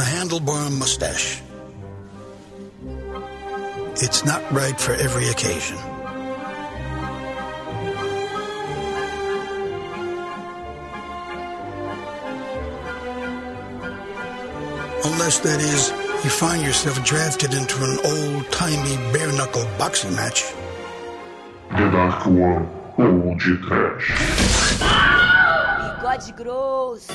the handlebar mustache. It's not right for every occasion. Unless, that is, you find yourself drafted into an old timey bare knuckle boxing match. The Dark One ou de Trash. Bigode grosso.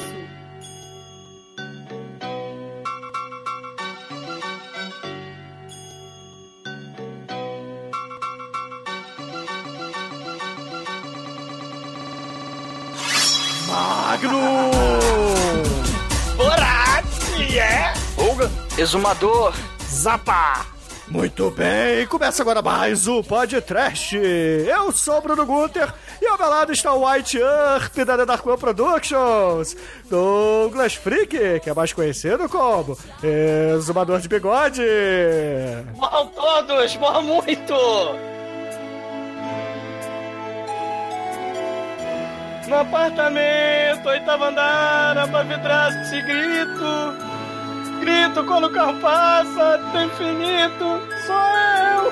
Exumador. Zapa! Muito bem, começa agora mais o podcast. Eu sou o Bruno Guter e ao meu lado está o White Earp da The Dark One Productions, Douglas Freak, que é mais conhecido como Exumador de Bigode. Morram todos, morram muito! No apartamento, oitavo andar, a vidraça e grito. Grito quando o carro passa, tem infinito, sou eu.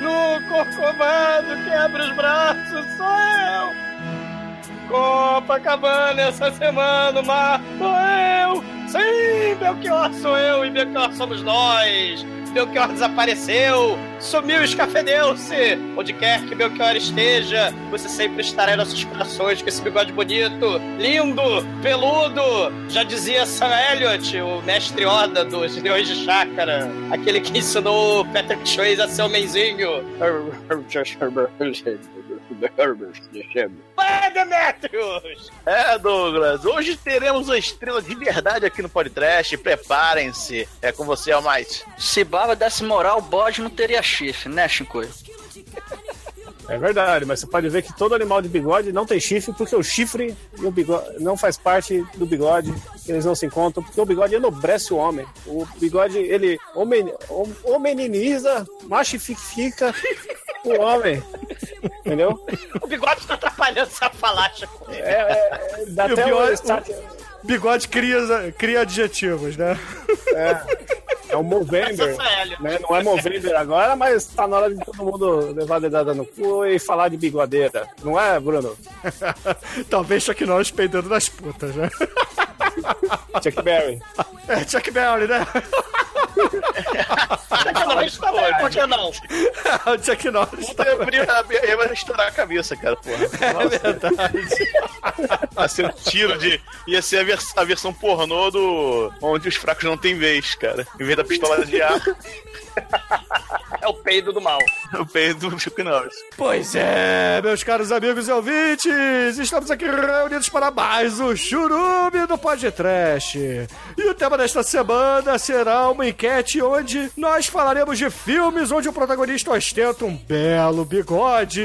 No corcovado que abre os braços, sou eu. Copacabana essa semana, o mar, sou eu. Sim, Belchior sou eu e Belchior somos nós. Belchior desapareceu, sumiu, escafedeu-se. Onde quer que Belchior esteja, você sempre estará em nossos corações com esse bigode bonito, lindo, peludo. Já dizia Sam Elliott, o mestre Oda dos Leões de Chácara, aquele que ensinou Patrick Swayze a ser homenzinho. Vai, Demetrius! É, Douglas, hoje teremos uma estrela de verdade aqui no podcast. Preparem-se. É com você, Almighty. Se Baba desse moral, o bode não teria chifre, né, Shinkoi? É verdade, mas você pode ver que todo animal de bigode não tem chifre, porque o chifre e o bigode não faz parte do bigode, eles não se encontram, porque o bigode enobrece o homem. O bigode, ele homen, homeniniza, machifica o homem. Entendeu? O bigode tá atrapalhando essa falácia com ele. É, é, dá E o até pior um é- start- Bigode cria, cria adjetivos, né? É o Movember, né? Não é Movember agora, mas tá na hora de todo mundo levar a dedada no cu e falar de bigodeira. Não é, Bruno? Talvez Chuck Norris peidando nas putas, né? Chuck Berry. É, Chuck Berry, né? Chuck Norris também, por que não? o Chuck Norris. Eu abrir, eu ia estourar a cabeça, cara, porra. É verdade. Ia ser um tiro de. Ia ser a, vers- a versão pornô do. Onde os fracos não têm vez, cara. Em vez da pistola de ar, É o peido do mal. o peito do Chuck Norris. Pois é, meus caros amigos e ouvintes, estamos aqui reunidos para mais um Churume do Podcast. E o tema desta semana será uma enquete onde nós falaremos de filmes onde o protagonista ostenta um belo bigode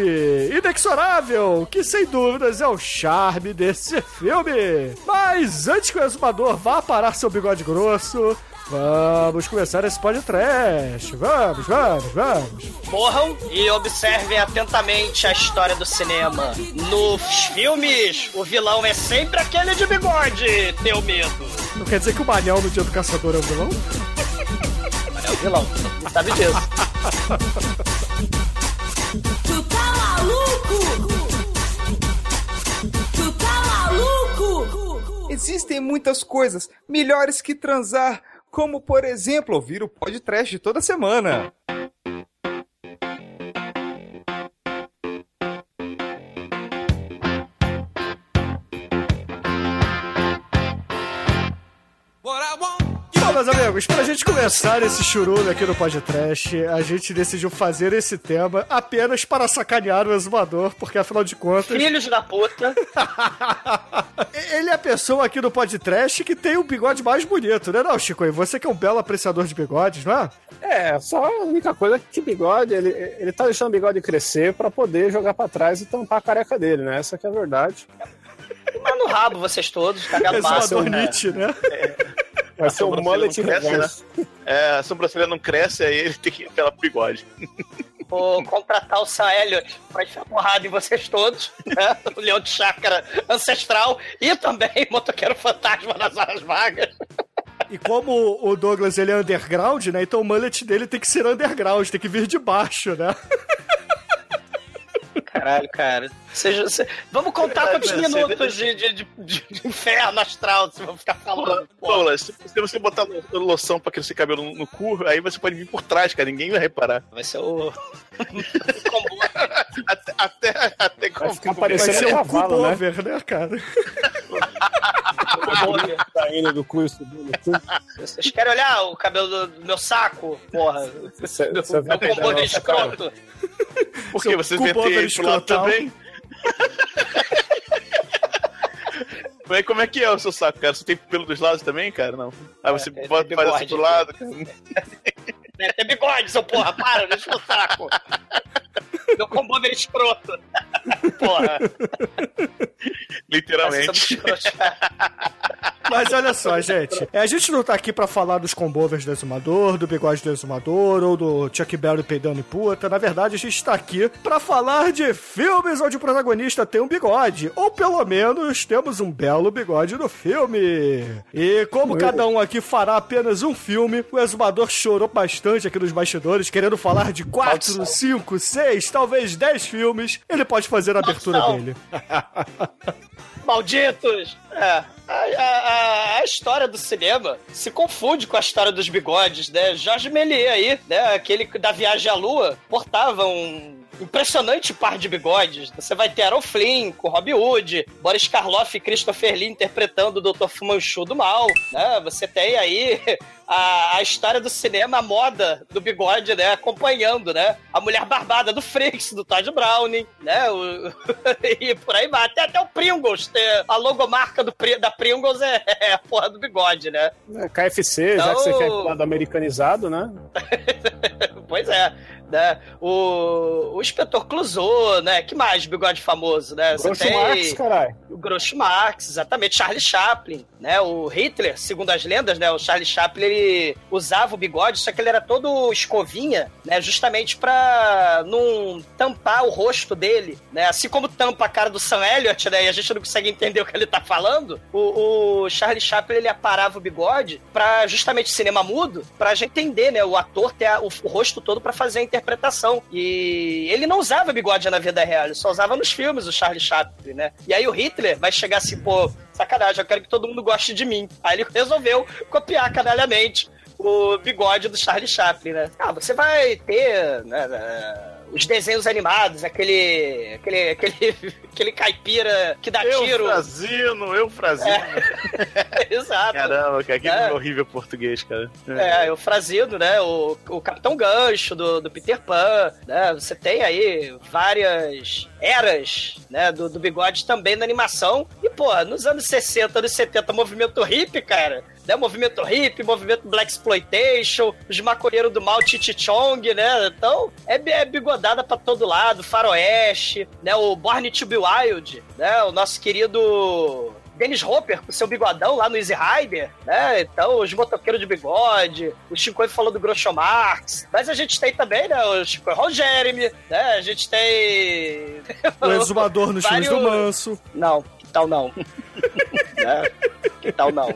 inexorável, que sem dúvidas é o charme desse filme. Mas antes que o exumador vá parar seu bigode grosso, vamos começar esse podcast. Vamos, vamos, vamos. Morram e observem atentamente a história do cinema. Nos filmes, o vilão é sempre aquele de bigode. Teu medo. Não quer dizer que o Manel no dia do caçador é o vilão? É o vilão. Não sabe disso. Tu tá maluco? Tu tá maluco? Existem muitas coisas melhores que transar, como por exemplo ouvir o podcast toda semana. Meus amigos, pra gente começar esse churume aqui no podcast, a gente decidiu fazer esse tema apenas para sacanear o exumador, porque afinal de contas, Filhos da puta. ele é a pessoa aqui no podcast que tem o bigode mais bonito, né, não, Chico? E você que é um belo apreciador de bigodes, não é? É, só a única coisa é que bigode, ele, ele tá deixando o bigode crescer pra poder jogar pra trás e tampar a careca dele, né? Essa que é a verdade. Mas no rabo, vocês todos, cagado Exumador máximo. né? Nietzsche, né? Vai ser o sobrancelha mullet não cresce, reverso. É, a sobrancelha não cresce, aí ele tem que ir pela bigode. Vou contratar o Sam Elliott pra enfiar porrada em vocês todos. Né? O Leão de Chácara Ancestral e também Motoqueiro Fantasma nas horas vagas. E como o Douglas ele é underground, né? Então o mullet dele tem que ser underground, tem que vir de baixo, né? Caralho, cara. Seja, se- Vamos contar quantos né? minutos de, de, de, de inferno astral se vão ficar falando. Douglas, se se você botar lo- loção pra crescer cabelo no, no cu, aí você pode vir por trás, cara. Ninguém vai reparar. Vai ser o. Até, até, até Vai ficar parecendo ser um cavalo, né? cubover, né, cara? Saindo do cu e subindo. Vocês querem olhar o cabelo do, meu saco? Porra. Cê- cê meu combo de escroto. Por que Seu você vê over ele pro lado escrotal. também? Mas como é que é o seu saco, cara? Você tem pelo dos lados também, cara? Não. Aí você É, bota, tem faz assim pro lado, cara. Deve ter bigode, seu porra. Para, deixa o saco. Meu combo de escroto. Porra. Literalmente. Escrotos. Mas olha só, gente. é, A gente não tá aqui pra falar dos combovers do exumador, do bigode do exumador ou do Chuck Berry peidando em puta. Na verdade, a gente tá aqui pra falar de filmes onde o protagonista tem um bigode. Ou pelo menos temos um belo bigode no filme. E como cada um aqui fará apenas um filme, o exumador chorou bastante aqui nos bastidores, querendo falar de quatro, cinco, seis, talvez dez filmes. Ele pode fazer a abertura dele. Malditos! É. A, a- a- história do cinema se confunde com a história dos bigodes, né? Jorge Méliès aí, né? Aquele da Viagem à Lua, portava um impressionante par de bigodes. Você vai ter Aaron Flynn com Robbie Hood, Boris Karloff e Christopher Lee interpretando o Dr. Fumanchu do mal, né? Você tem aí a, a história do cinema, a moda do bigode, né? Acompanhando, né? A mulher barbada do Frix, do Todd Browning, né? O- e por aí vai. Até, até o Pringles, a logomarca do, da Pringles é, é a porra do bigode, né? É, KFC, já que você Então- quer pro lado americanizado, né? Pois é. Né? O, o inspetor Clouseau, né? Que mais bigode famoso, né? Você Groucho Marx, caralho. o Groucho Marx, exatamente, Charlie Chaplin, né? O Hitler, segundo as lendas, né? O Charlie Chaplin, ele usava o bigode, só que ele era todo escovinha, né? Justamente pra não tampar o rosto dele, né? Assim como tampa a cara do Sam Elliott, né? E a gente não consegue entender o que ele tá falando, o, o Charlie Chaplin, ele aparava o bigode pra justamente cinema mudo, pra gente entender, né? O ator ter a- o, o rosto todo pra fazer a interpretação. E ele não usava bigode na vida real, ele só usava nos filmes o Charlie Chaplin, né? E aí o Hitler vai chegar assim, pô, sacanagem, eu quero que todo mundo goste de mim. Aí ele resolveu copiar canalhamente o bigode do Charlie Chaplin, né? Ah, você vai ter né, né, os desenhos animados, aquele, aquele, aquele, aquele caipira que dá tiro. Eufrazino, Eufrazino. Exato. Caramba, cara, que É. horrível português, cara. É, o Frazido, né? O, o Capitão Gancho do, do Peter Pan, né? Você tem aí várias eras, né? Do, do bigode também na animação. E, pô, nos anos 60, anos 70, movimento hippie, cara. Né? Movimento hippie, movimento Black Exploitation, os maconheiros do mal, Titi Chong, né? Então, é, é bigodada pra todo lado, faroeste, né? O Born to be Wild, né? O nosso querido Dennis Hopper com seu bigodão lá no Easy Rider, né? Então, os motoqueiros de bigode, o Chico falou do Groucho Marx, mas a gente tem também, né? O Chico Ron Jeremy, né? A gente tem. O exumador nos filmes do Vários- Manso. Não, tal não? Né? Que tal não?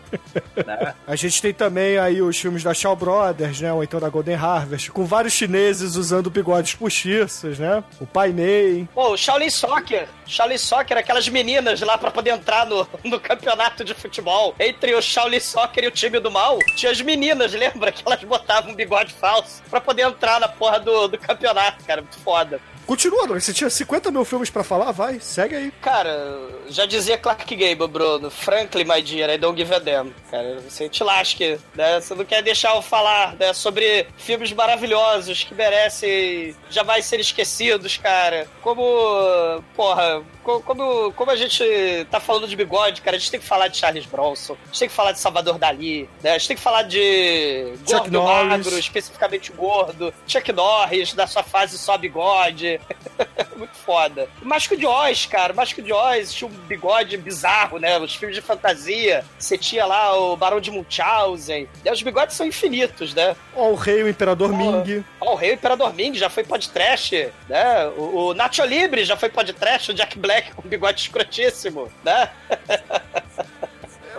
Né? A gente tem também aí os filmes da Shaw Brothers, né? Ou então da Golden Harvest, com vários chineses usando bigodes postiços, né? O Pai Mei. Pô, o Shaolin Soccer. Shaolin Soccer, aquelas meninas lá pra poder entrar no, no campeonato de futebol. Entre o Shaolin Soccer e o time do mal, tinha as meninas, lembra? Que elas botavam um bigode falso pra poder entrar na porra do, do campeonato, cara. Muito foda. Continua, André. Você tinha 50 mil filmes pra falar? Vai, segue aí. Cara, já dizia Clark Gable, Bruno. Frankly, my dear, I don't give a damn. Cara, você te lasque, né? Você não quer deixar eu falar né, sobre filmes maravilhosos que merecem jamais ser esquecidos, cara. Como, porra, como, como a gente tá falando de bigode, cara, a gente tem que falar de Charles Bronson, a gente tem que falar de Salvador Dali, né? A gente tem que falar de Chuck gordo Norris. magro, especificamente gordo, Chuck Norris, da sua fase só bigode. Muito foda. O Mágico de Oz, cara. O Mágico de Oz tinha um bigode bizarro, né? Os filmes de fantasia. Você tinha lá o Barão de Munchausen. né? Os bigodes são infinitos, né? Ó, o Rei, o Imperador Ming. Ó, o Rei Imperador Ming já foi podcast, né? O, o Nacho Libre já foi podcast, o Jack Black com bigode escrotíssimo, né?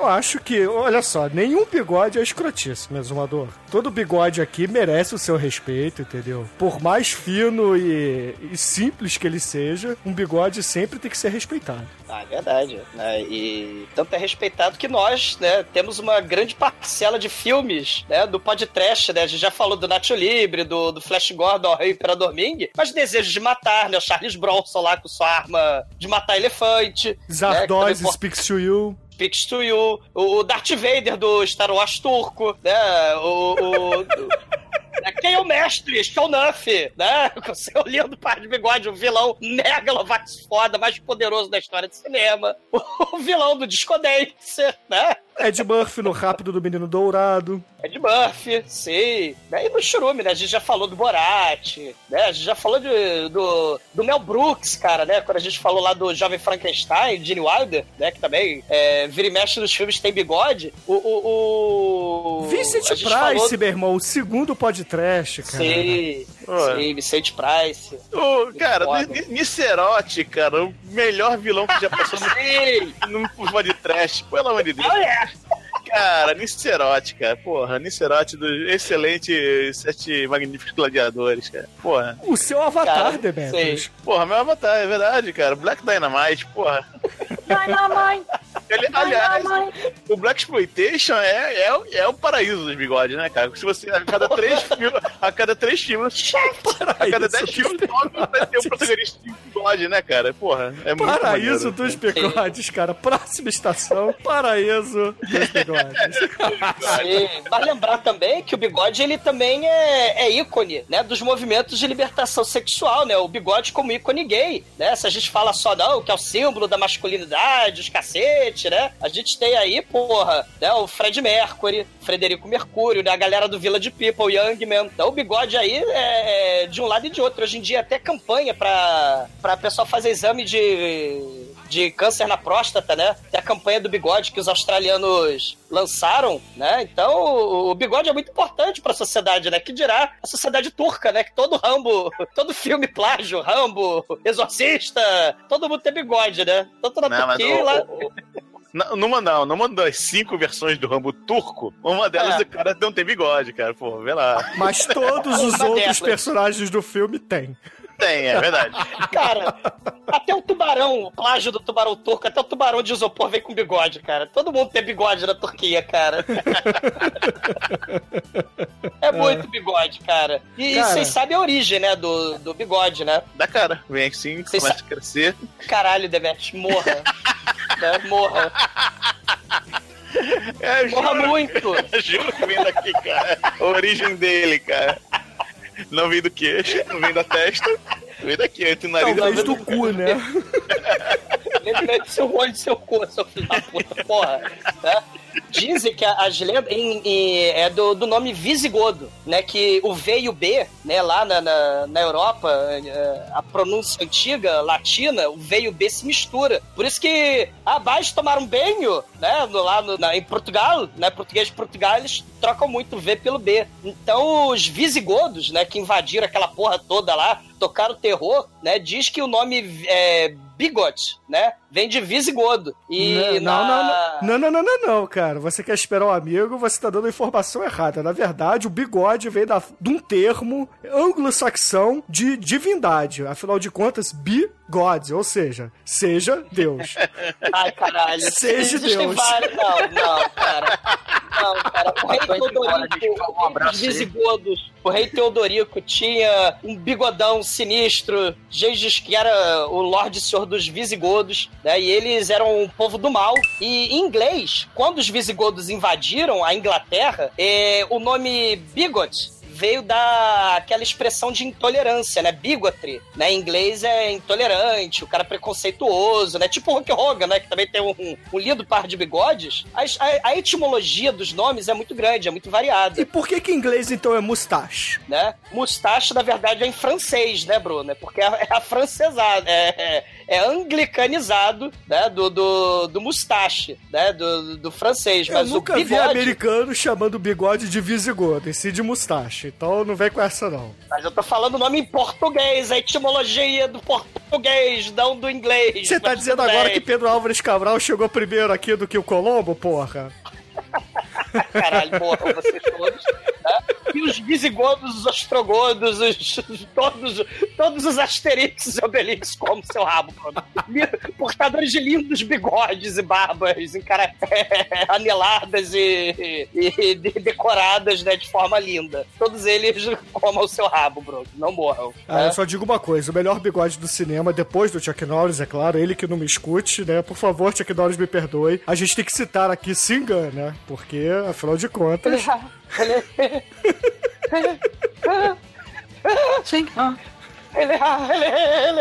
Eu acho que, olha só, nenhum bigode é escrotice, meu exumador. Todo bigode aqui merece o seu respeito, entendeu? Por mais fino e, e simples que ele seja, um bigode sempre tem que ser respeitado. Ah, é verdade. Né? E tanto é respeitado que nós, né, temos uma grande parcela de filmes, né, do podcast, né? A gente já falou do Nacho Libre, do, do Flash Gordon, Rei Imperador Ming, mas Desejo de Matar, né? O Charles Bronson lá com sua arma de matar elefante. Zardoz né, speaks to you. Speaks to You, o Darth Vader do Star Wars turco, né? O. o? Quem é o mestre? Shonuff, né? Com seu lindo par de bigode, o vilão megalovax foda, mais poderoso da história de cinema. O vilão do Disco né? Ed Murphy no Rápido do Menino Dourado. Ed Murphy, sim. Né? E no Churume, né? A gente já falou do Borat, né? A gente já falou de, do, do Mel Brooks, cara, né? Quando a gente falou lá do Jovem Frankenstein, Gene Wilder, né? Que também é, vira e mexe nos filmes tem bigode. O... o, o... Vincent Price, falou- meu irmão, o segundo podcast, cara. Sim, Pô. sim, Vicente Price. Ô, cara, Nicerote, cara, o melhor vilão que já passou no, curva de trash, pelo amor de Deus. Olha! Cara, Nicerote, cara, porra, Nicerote do excelente Sete Magníficos Gladiadores, cara. Porra, O seu avatar, Cara, Demetrius. sei. porra, meu avatar, é verdade, cara. Black Dynamite, porra. Ele- aliás, o Black Exploitation é, é, o- é o paraíso dos bigodes, né, cara? Se você, a cada três filmes, a cada três filmes, a cada dez filmes, óbvio, vai ter um protagonista de bigode, né, cara? Porra, é muito Paraíso maneiro. dos bigodes, cara. Próxima estação, Paraíso dos bigodes. Sim, mas lembrar também que o bigode ele também é, é ícone, né, dos movimentos de libertação sexual, né? O bigode como ícone gay, né? Se a gente fala só não, que é o símbolo da masculinidade, os cacete, né? A gente tem aí, porra, né, o Fred Mercury, Frederico Mercúrio, né, a galera do Village People, Young Man. Então o bigode aí é, é de um lado e de outro. Hoje em dia até campanha pra, pra pessoal fazer exame de de câncer na próstata, né? Tem a campanha do bigode que os australianos lançaram, né? Então, o, o bigode é muito importante pra sociedade, né? Que dirá a sociedade turca, né? Que todo Rambo, todo filme plágio, Rambo, Exorcista, todo mundo tem bigode, né? Tanto na Não, Turquia o- lá... numa não, numa das cinco versões do Rambo turco, uma delas É. o cara não tem bigode, cara. Pô, vê lá. Mas todos os outros personagens do filme têm. Tem, é verdade. Cara, até o tubarão, o plágio do tubarão turco, até o tubarão de isopor vem com bigode, cara. Todo mundo tem bigode na Turquia, cara. É muito bigode, cara. E vocês sabem a origem, né, do, do bigode, né? Da cara. Vem assim, Vocês começa a crescer. Caralho, Demet, morra. né? Morra. É, Morra juro, muito. juro que vem daqui, cara. A origem dele, cara. Não vem do queixo, não vem da testa. Vem daqui, entre o nariz e Talvez boca. do cu, né? Ele do seu olho seu cu, seu filho da puta, porra. Né? Dizem que as lendas em- em- é do, do nome visigodo, né? Que o V e o B, né? Lá na, na, na Europa, é, a pronúncia antiga, latina, o V e o B se mistura. Por isso que abaixo tomaram banho, né? no- lá no- na- em Portugal, né? Português de Portugal, eles trocam muito o V pelo B. Então os visigodos, né? Que invadiram aquela porra toda lá, tocaram terror, né? Diz que o nome é Bigot, né? Vem de visigodo. E não, na... não, não, não, não, não, não, cara. Você quer esperar um amigo, você tá dando a informação errada. Na verdade, o bigode vem da, de um termo anglo-saxão de divindade. Afinal de contas, be God, ou seja, seja Deus. Ai, caralho. Seja Existem Deus. vários- Não, não, cara. Não, cara. O rei Teodorico. Um abraço visigodos, o rei Teodorico tinha um bigodão sinistro, Gengis que era o Lorde Senhor dos Visigodos, né? E eles eram um povo do mal. E em inglês, quando os visigodos invadiram a Inglaterra, eh, o nome bigot veio da aquela expressão de intolerância, né? Bigotry, né? Em inglês é intolerante, o cara é preconceituoso, né? Tipo o Hulk Hogan, né? Que também tem um, um, lindo par de bigodes. As- A, a etimologia dos nomes é muito grande, é muito variada, E por que que em inglês, então, é mustache? né? Mustache, na verdade, é em francês, né, Bruno? É Porque é, é afrancesado, é, é, é anglicanizado, né? Do, do, do mustache, né? Do, do francês. Eu Mas nunca o vi bigode... americano chamando bigode de visigodo, e sim de mustache. Então não vem com essa não. Mas eu tô falando o nome em português, a etimologia do português, não do inglês. Você tá dizendo agora bem. que Pedro Álvares Cabral chegou primeiro aqui do que o Colombo, porra? Caralho, morram vocês todos. Né? E os visigodos, os ostrogodos, os, todos, todos os asterix e obelix como seu rabo, Portadores de lindos bigodes e barbas encara- aneladas e, e- e de- decoradas né, de forma linda. Todos eles comam o seu rabo, Bruno. Não morram. Ah, né? eu só digo uma coisa: o melhor bigode do cinema, depois do Chuck Norris, é claro, ele que não me escute, né? Por favor, Chuck Norris me perdoe. A gente tem que citar aqui Singan, né? Porque, afinal de contas. Ele, Sim, ah. ele, ele, ele,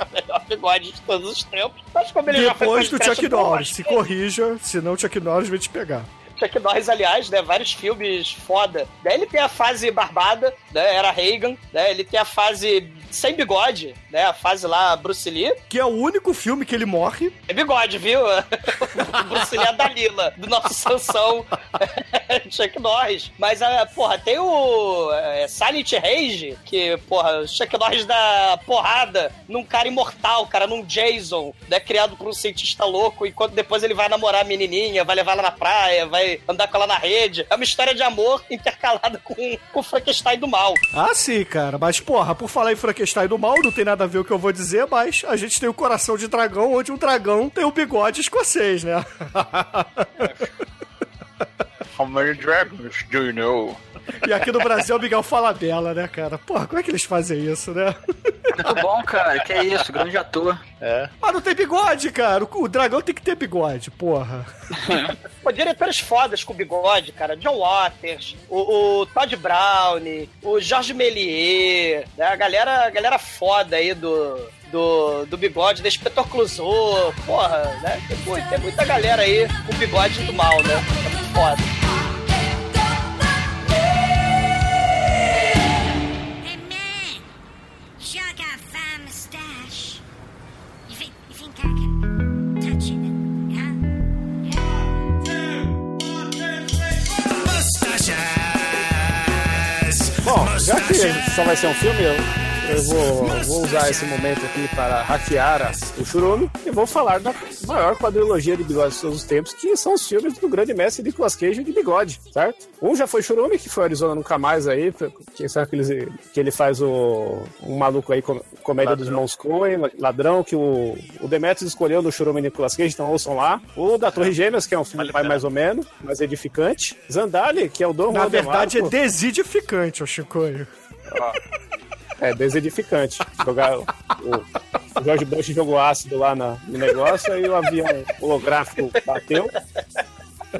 é o melhor bigode de todos os tempos. Mas como ele já foi Depois do Chuck Norris. Se corrija, senão o Chuck Norris vai te pegar. Chuck Norris, aliás, né? Vários filmes foda. Daí ele tem a fase barbada, né? Era Reagan, né? Ele tem a fase sem bigode, né? A fase lá, Bruce Lee. Que é o único filme que ele morre. É bigode, viu? o Bruce Lee é a Dalila, do nosso Sansão Chuck Norris. Mas, ah, porra, tem o é, Silent Rage, que, porra, o Chuck Norris dá porrada num cara imortal, cara, num Jason, né? Criado por um cientista louco, enquanto depois ele vai namorar a menininha, vai levar ela na praia, vai andar com ela na rede. É uma história de amor intercalada com, com o Frankenstein do mal. Ah, sim, cara. Mas, porra, por falar em Frankenstein do mal, não tem nada a ver o que eu vou dizer, mas a gente tem o coração de dragão, onde um dragão tem o bigode escocês, né? How many dragons do you know? e aqui no Brasil o Miguel fala dela, né, cara? Porra, como é que eles fazem isso, né? Muito bom, cara. Que é isso, grande ator. Mas não tem bigode, cara. O, dragão tem que ter bigode, porra. Pô, diretores fodas com bigode, cara. John Waters, o, o Todd Brown, o Jorge Méliès, né? a, galera, a galera foda aí do, do, do bigode, da Inspetor Clouseau, porra, né? Tem, tem muita galera aí com bigode do mal, né? Foda. Hey man, sure got a fine mustache. You think you think I can touch it? Huh? Bom, já que só vai ser um filme, eu, eu vou, vou usar esse momento aqui para hackear o Churume e vou falar da maior quadrilogia de bigodes de todos os tempos, que são os filmes do grande mestre Nicolas Cage de bigode, certo? Um já foi Churume, que foi Arizona Nunca Mais aí, que sabe que ele, que ele faz o um maluco aí, com- comédia dos irmãos Coen, ladrão, que o, o Demetrius escolheu do Churume Nicolas Cage, então ouçam lá. O da Torre Gêmeas, que é um filme mais, mais ou menos, mais edificante. Zandali, que é o Dom Na verdade, é desidificante, ô Chicoio. É, desedificante. Jogar o, o Jorge Bush jogou ácido lá na- no negócio, aí o avião holográfico bateu.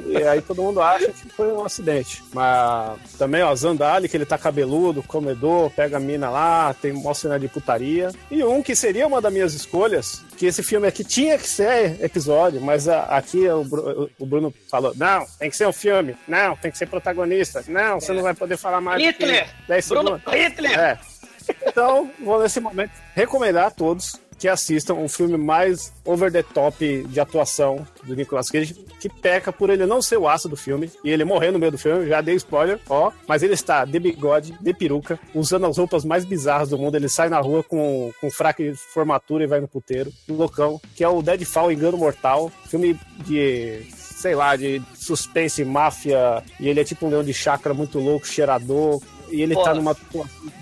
E aí todo mundo acha que foi um acidente. Mas também, ó, Zandali, que ele tá cabeludo, comedor, pega a mina lá, tem mó cena de putaria. E um que seria uma das minhas escolhas, que esse filme aqui tinha que ser episódio, mas a- aqui o, Bru- o Bruno falou: não, tem que ser um filme, não, tem que ser protagonista, não, você não vai poder falar mais do que Hitler! 10 Bruno segundos. Hitler! É. Então, vou nesse momento recomendar a todos que assistam o filme mais over the top de atuação do Nicolas Cage, que peca por ele não ser o aço do filme e ele morrer no meio do filme, já dei spoiler, ó, mas ele está de bigode, de peruca, usando as roupas mais bizarras do mundo, ele sai na rua com, com fraque de formatura e vai no puteiro, loucão, que é o Deadfall Engano Mortal, filme de sei lá, de suspense, máfia, e ele é tipo um leão de chácara muito louco, cheirador, e ele Porra. tá numa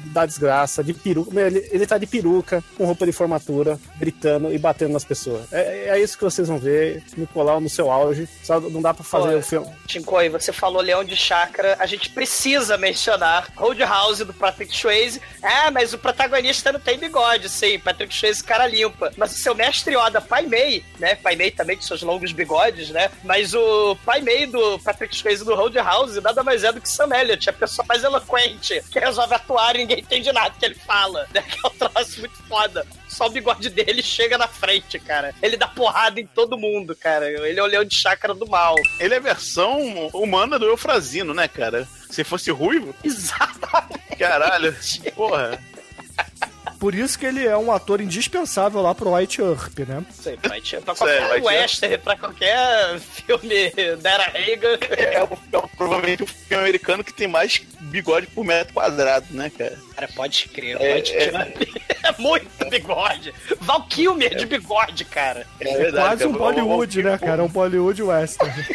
da desgraça, de peruca. Ele, ele tá de peruca, com roupa de formatura, gritando e batendo nas pessoas. É, é isso que vocês vão ver, Nicolau no seu auge. Só não dá pra fazer Pô, o filme. Chinkoi, você falou Leão de Chácara, a gente precisa mencionar Roadhouse do Patrick Swayze. Ah, mas o protagonista não tem bigode, sim, Patrick Swayze cara limpa. Mas o seu mestre Yoda, Pai Mei, né? Pai Mei também com seus longos bigodes, né? Mas o Pai Mei do Patrick Swayze do Roadhouse nada mais é do que Sam Elliott, a pessoa mais eloquente, que resolve atuar e ninguém entende nada que ele fala, né? Que é um troço muito foda. Só o bigode dele chega na frente, cara. Ele dá porrada em todo mundo, cara. Ele é o leão de chácara do mal. Ele é a versão humana do Eufrazino, né, cara? Se fosse ruivo, Exatamente. caralho, porra. Por isso que ele é um ator indispensável lá pro White Earp, né? Sei, vai te- pra Sei, qualquer te- western, pra qualquer filme da Era Reagan. É, é o- provavelmente o filme americano que tem mais bigode por metro quadrado, né, cara? Cara, pode crer, É, pode é. crer. É muito bigode. Val Kilmer de bigode, cara. É É verdade. quase um cara. Bollywood, né, cara? Um Bollywood western.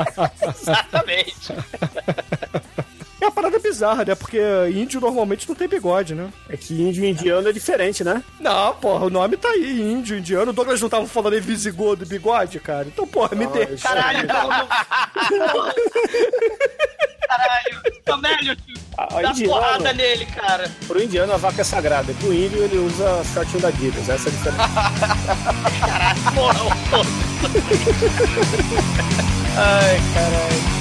Exatamente. É uma parada bizarra, né? Porque índio normalmente não tem bigode, né? É que índio e indiano é diferente, né? Não, porra, o nome tá aí, índio, indiano. O Douglas não tava falando em visigodo e bigode, cara? Então, porra, me deixa. Caralho, não, não. Caralho, Tomélio, A dá indiano, porrada nele, cara. pro indiano a vaca é sagrada, pro índio ele usa shortinho da Adidas. Essa é a diferença. Caralho, porra, ô. Ai, caralho.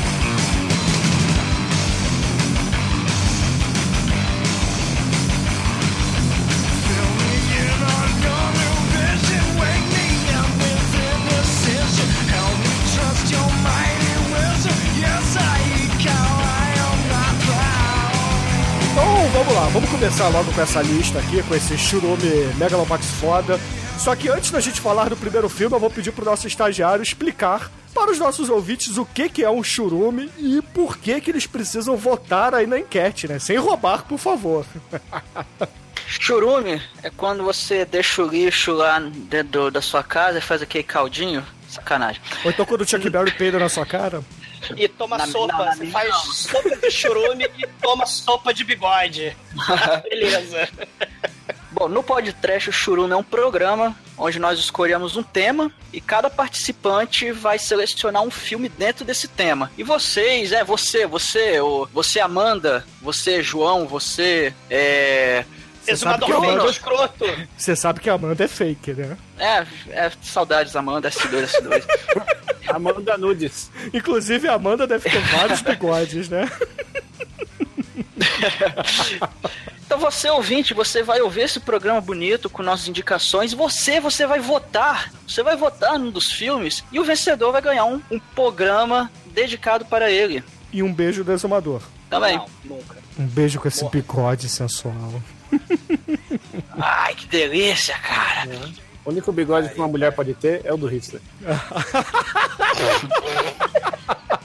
Vamos lá, vamos começar logo com essa lista aqui, com esse churume Megalomax foda. Só que antes da gente falar do primeiro filme, eu vou pedir pro nosso estagiário explicar para os nossos ouvintes o que, que é um churume e por que, que eles precisam votar aí na enquete, né? Sem roubar, por favor. Churume é quando você deixa o lixo lá dentro da sua casa e faz aquele caldinho. Sacanagem. Ou então quando o Chuck Berry peida na sua cara. E toma Na- sopa. não, Você faz não. sopa de churume e toma sopa de bigode. Beleza. Bom, no podcast o Churume é um programa onde nós escolhemos um tema e cada participante vai selecionar um filme dentro desse tema. E vocês, é você, você, você Amanda, você João, você é Você sabe, Exumador que a feio, Amanda, escroto. você sabe que a Amanda é fake, né? é, é saudades Amanda, S2, S2. Amanda Nudes. Inclusive a Amanda deve ter vários bigodes, né? Então você ouvinte, você vai ouvir esse programa bonito com nossas indicações. Você, você vai votar. Você vai votar num dos filmes e o vencedor vai ganhar um, um programa dedicado para ele. E um beijo do exumador. Também. Não, nunca. Um beijo com esse bigode sensual. Ai, que delícia, cara. O único bigode que uma mulher pode ter é o do Hitler.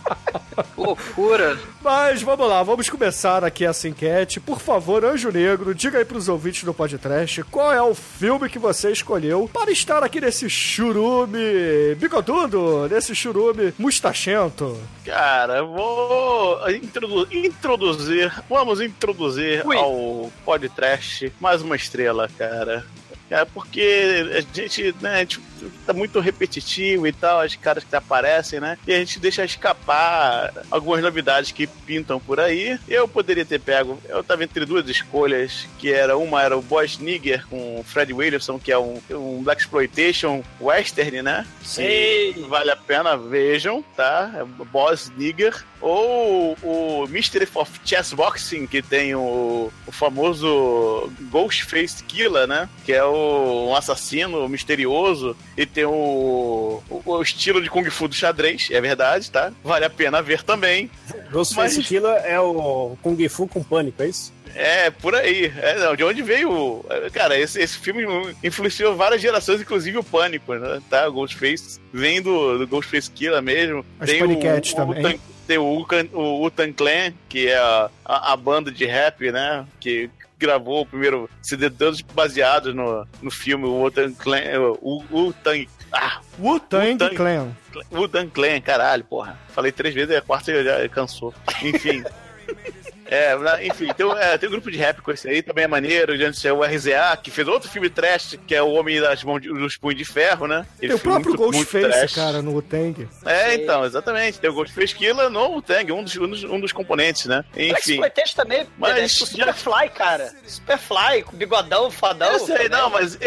Loucura. Mas vamos lá, vamos começar aqui essa enquete. Por favor, Anjo Negro, diga aí pros ouvintes do podcast qual é o filme que você escolheu para estar aqui nesse churume bigodudo, nesse churume mustachento. Cara, eu vou introdu- introduzir, vamos introduzir Ui. ao podcast mais uma estrela, cara. É porque a gente, né, a gente tá muito repetitivo e tal, as caras que aparecem, né? E a gente deixa escapar algumas novidades que pintam por aí. Eu poderia ter pego, eu tava entre duas escolhas, que era uma era o Boss Nigger com o Fred Williamson, que é um, um Black Exploitation western, né? Que Vale a pena, vejam, tá? É Boss Nigger. Ou o Mystery of Chess Boxing, que tem o, o famoso Ghostface Killer, né? Que é o, um assassino misterioso e tem o, o, o estilo de Kung Fu do xadrez, é verdade, tá? Vale a pena ver também. Ghostface Mas- Killer é o Kung Fu com pânico, é isso? É, por aí. É, não, de onde veio. Cara, esse, esse filme influenciou várias gerações, inclusive o Pânico, né? Tá? O Ghostface vem do, do Ghostface Killer mesmo. As tem o, também. O, Tan- tem o Utan Clan, que é a, a, a banda de rap, né? Que gravou o primeiro CD todos baseados no, no filme o Utan Clan. O Utan. Ah, Wu-Tang Wu-Tang. Clan. Utan Clan, caralho, porra. Falei três vezes e a quarta já cansou. Enfim. É, enfim, tem, um- é, tem um grupo de rap com esse aí, também é maneiro. Gente, é o RZA, que fez outro filme trash, que é o Homem das Mãos de, dos Punhos de Ferro, né? Tem Ele o próprio muito- muito Ghostface, trash. cara, no Wu-Tang. É, então, exatamente. Tem o Ghostface Killer no Tang, um dos, um, dos, um dos componentes, né? Enfim. Exploitation também, Mas mas já- Superfly, cara. Superfly, com bigodão, fadão. Eu sei, não, mas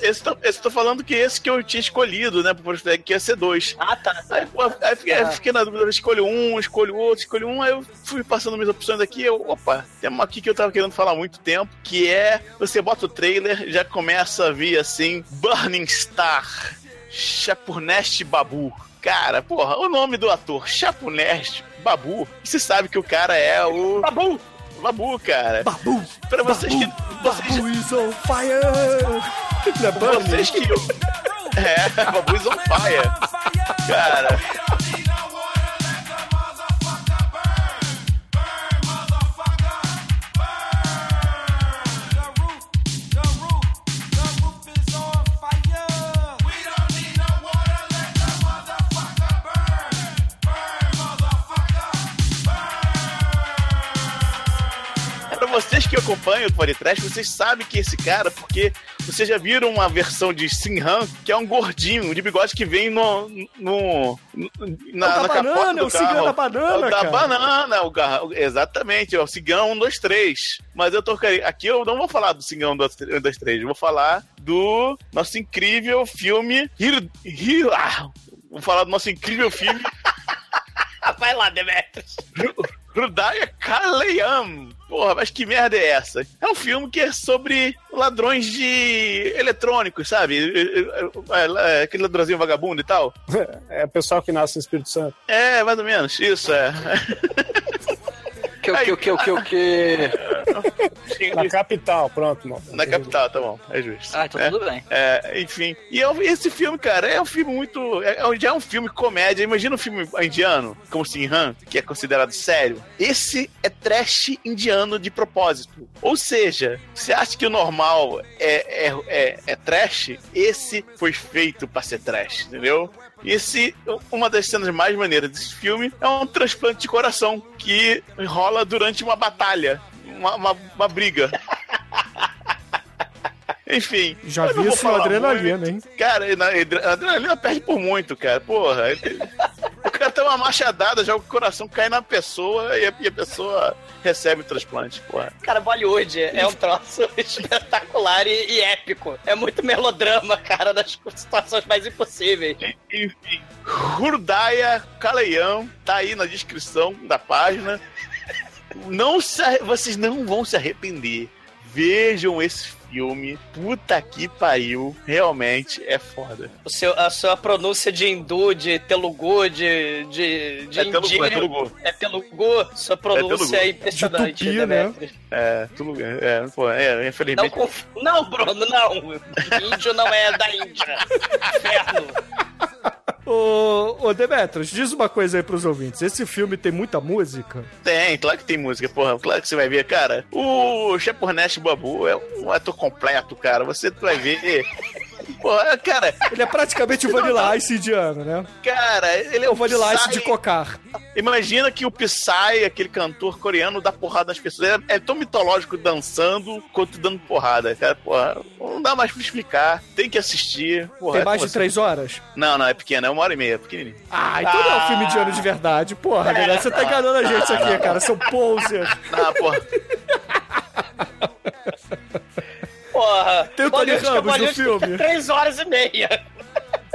esse, tô- esse tô falando que esse que eu tinha escolhido, né, pro que ia ser dois. Ah, tá. Aí, pô, aí fiquei, aí fiquei na dúvida, eu escolho um, escolho outro, escolho um, aí eu fui passando minhas opções aqui, eu, opa, tem uma aqui que eu tava querendo falar há muito tempo, que é, você bota o trailer, já começa a vir assim, Burning Star, Chapurnest Babu. Cara, porra, o nome do ator, Chapurnest Babu, você sabe que o cara é o... Babu! Babu, cara. Babu! Pra vocês que. Vocês, Babu is on fire! Não é vocês que. É, Babu is on fire. Cara. Vocês que acompanham o podcast, vocês sabem que esse cara, porque vocês já viram uma versão de Sinhan, que é um gordinho de bigode que vem no. no, no na, É o da na capota banana, do é o carro. da banana, É o da cara. banana, o gar- exatamente, é o cigano 1, 2, 3. Mas eu tô aqui eu não vou falar do cigano 1, 2, 3, eu vou falar do nosso incrível filme. Hir, Hir, ah, vou falar do nosso incrível filme. Vai lá, Demetrius. Rudaya Kalayam. Porra, mas que merda é essa? É um filme que é sobre ladrões de eletrônicos, sabe? É, é, Aquele ladrãozinho vagabundo e tal. É o pessoal que nasce no Espírito Santo. É, mais ou menos, isso é. Que, o que, o que, o que, o que... Na capital, pronto, mano. Na capital, tá bom, é justo. Ah, então é, tudo bem. é, enfim. E é um- esse filme, cara, é um filme muito. É, é- já é um filme comédia. Imagina um filme indiano, como Sinhan, que é considerado sério. Esse é trash indiano de propósito. Ou seja, você acha que o normal é, é, é, é trash? Esse foi feito pra ser trash, entendeu? E esse, uma das cenas mais maneiras desse filme é um transplante de coração que rola durante uma batalha, uma, uma, uma briga. Enfim. Já vi isso Adrenalina, muito. hein? Cara, na, a adrenalina perde por muito, cara. Porra. O cara tem uma machadada, joga o coração, cai na pessoa e a, e a pessoa recebe o transplante, porra. Cara, Bollywood é um troço espetacular e, e épico. É muito melodrama, cara, das situações mais impossíveis. Enfim, Hurdaya Kalayam tá aí na descrição da página. Não se vocês não vão se arrepender. Vejam esse filme. Puta que pariu. Realmente é foda. O seu, a sua pronúncia de hindu, de telugu, de, de, de É Telugu, indígena- é Telugu. É telugu. Sua pronúncia é, Telugu. impressionante, De tupi, né? Demetrius. É, tudo é, pô, é, Não, infelizmente. conf... não, Bruno, não. Índio não é da Índia. Inferno. Ô, ô Demetrius, diz uma coisa aí pros ouvintes. Esse filme tem muita música? Tem, claro que tem música, porra. Claro que você vai ver, cara. O Shepurnesh Babu é um ator completo, cara. Você vai ver. Porra, cara, Ele é praticamente o Vanilla Ice indiano, né? cara, ele é O Vanilla Ice Psy. de cocar. Imagina que o Psy, aquele cantor coreano, dá porrada nas pessoas. É, é tão mitológico dançando quanto dando porrada, cara. Porra, não dá mais pra explicar. Tem que assistir. Porra, Tem mais é de três horas? Não, não, é pequeno, é uma hora e meia, é pequenininho. Ah, então não é um filme indiano de verdade. Porra, galera, você tá enganando a gente aqui, cara. São posers. Ah, porra. Porra. Tem o Tony Bollywood é Ramos no filme. Três horas e meia.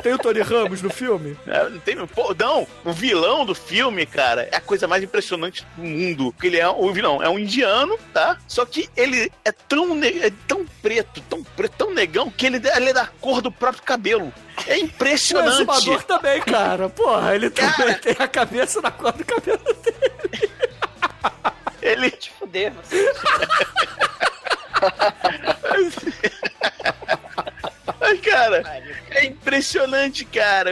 Tem o Tony Ramos no filme? É, não tem, pô, não, o vilão do filme, cara, é a coisa mais impressionante do mundo. Porque ele é o vilão, é um indiano, tá? Só que ele é tão, ne- é tão preto, tão preto, tão negão, que ele, ele é da cor do próprio cabelo. É O impressionante. exumador também, cara. Porra, ele também tem a cabeça na cor do cabelo dele. Ele, Te fuder, você. Cara, é impressionante, cara.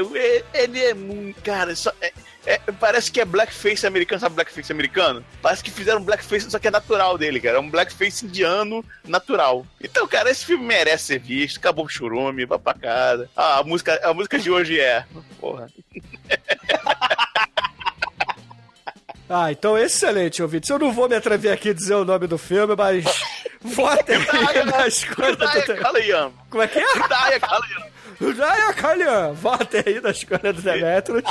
Ele é muito. Cara, só, é- é- parece que é blackface americano, sabe blackface americano? Parece que fizeram blackface, só que é natural dele, cara. É um blackface indiano natural. Então, cara, esse filme merece ser visto. Acabou o churume, vai pra casa. Ah, a música, a música de hoje é. Porra. Ah, então excelente, ouvinte. Eu não vou me atrever aqui a dizer o nome do filme, mas votem aí na escolha do... Kalayam. Como é que é? Daya Kalayam. Jaya Kalyan, votem aí na escolha do Demetrius.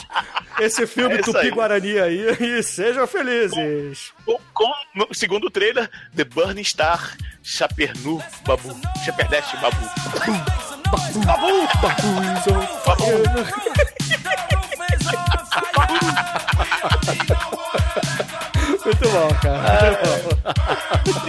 Esse filme É isso Tupi aí. Guarani aí e sejam felizes. Com, com, no segundo trailer, The Burning Star, Chapernu Babu. Chaperdash Babu. Babu! Babu! Muito bom, cara. Muito bom.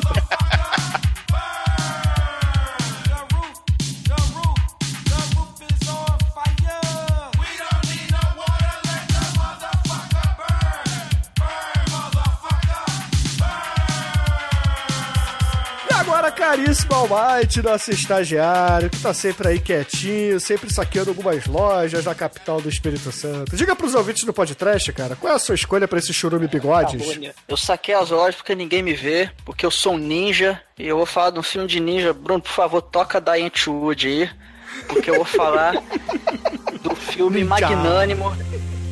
Almighty, nosso estagiário, que tá sempre aí quietinho, sempre saqueando algumas lojas na capital do Espírito Santo. Diga pros ouvintes do podcast, cara, qual é a sua escolha pra esse churume bigodes? Eu saquei as lojas porque ninguém me vê, porque eu sou um ninja e eu vou falar de um filme de ninja. Bruno, por favor, toca da Wood aí, porque eu vou falar do filme magnânimo.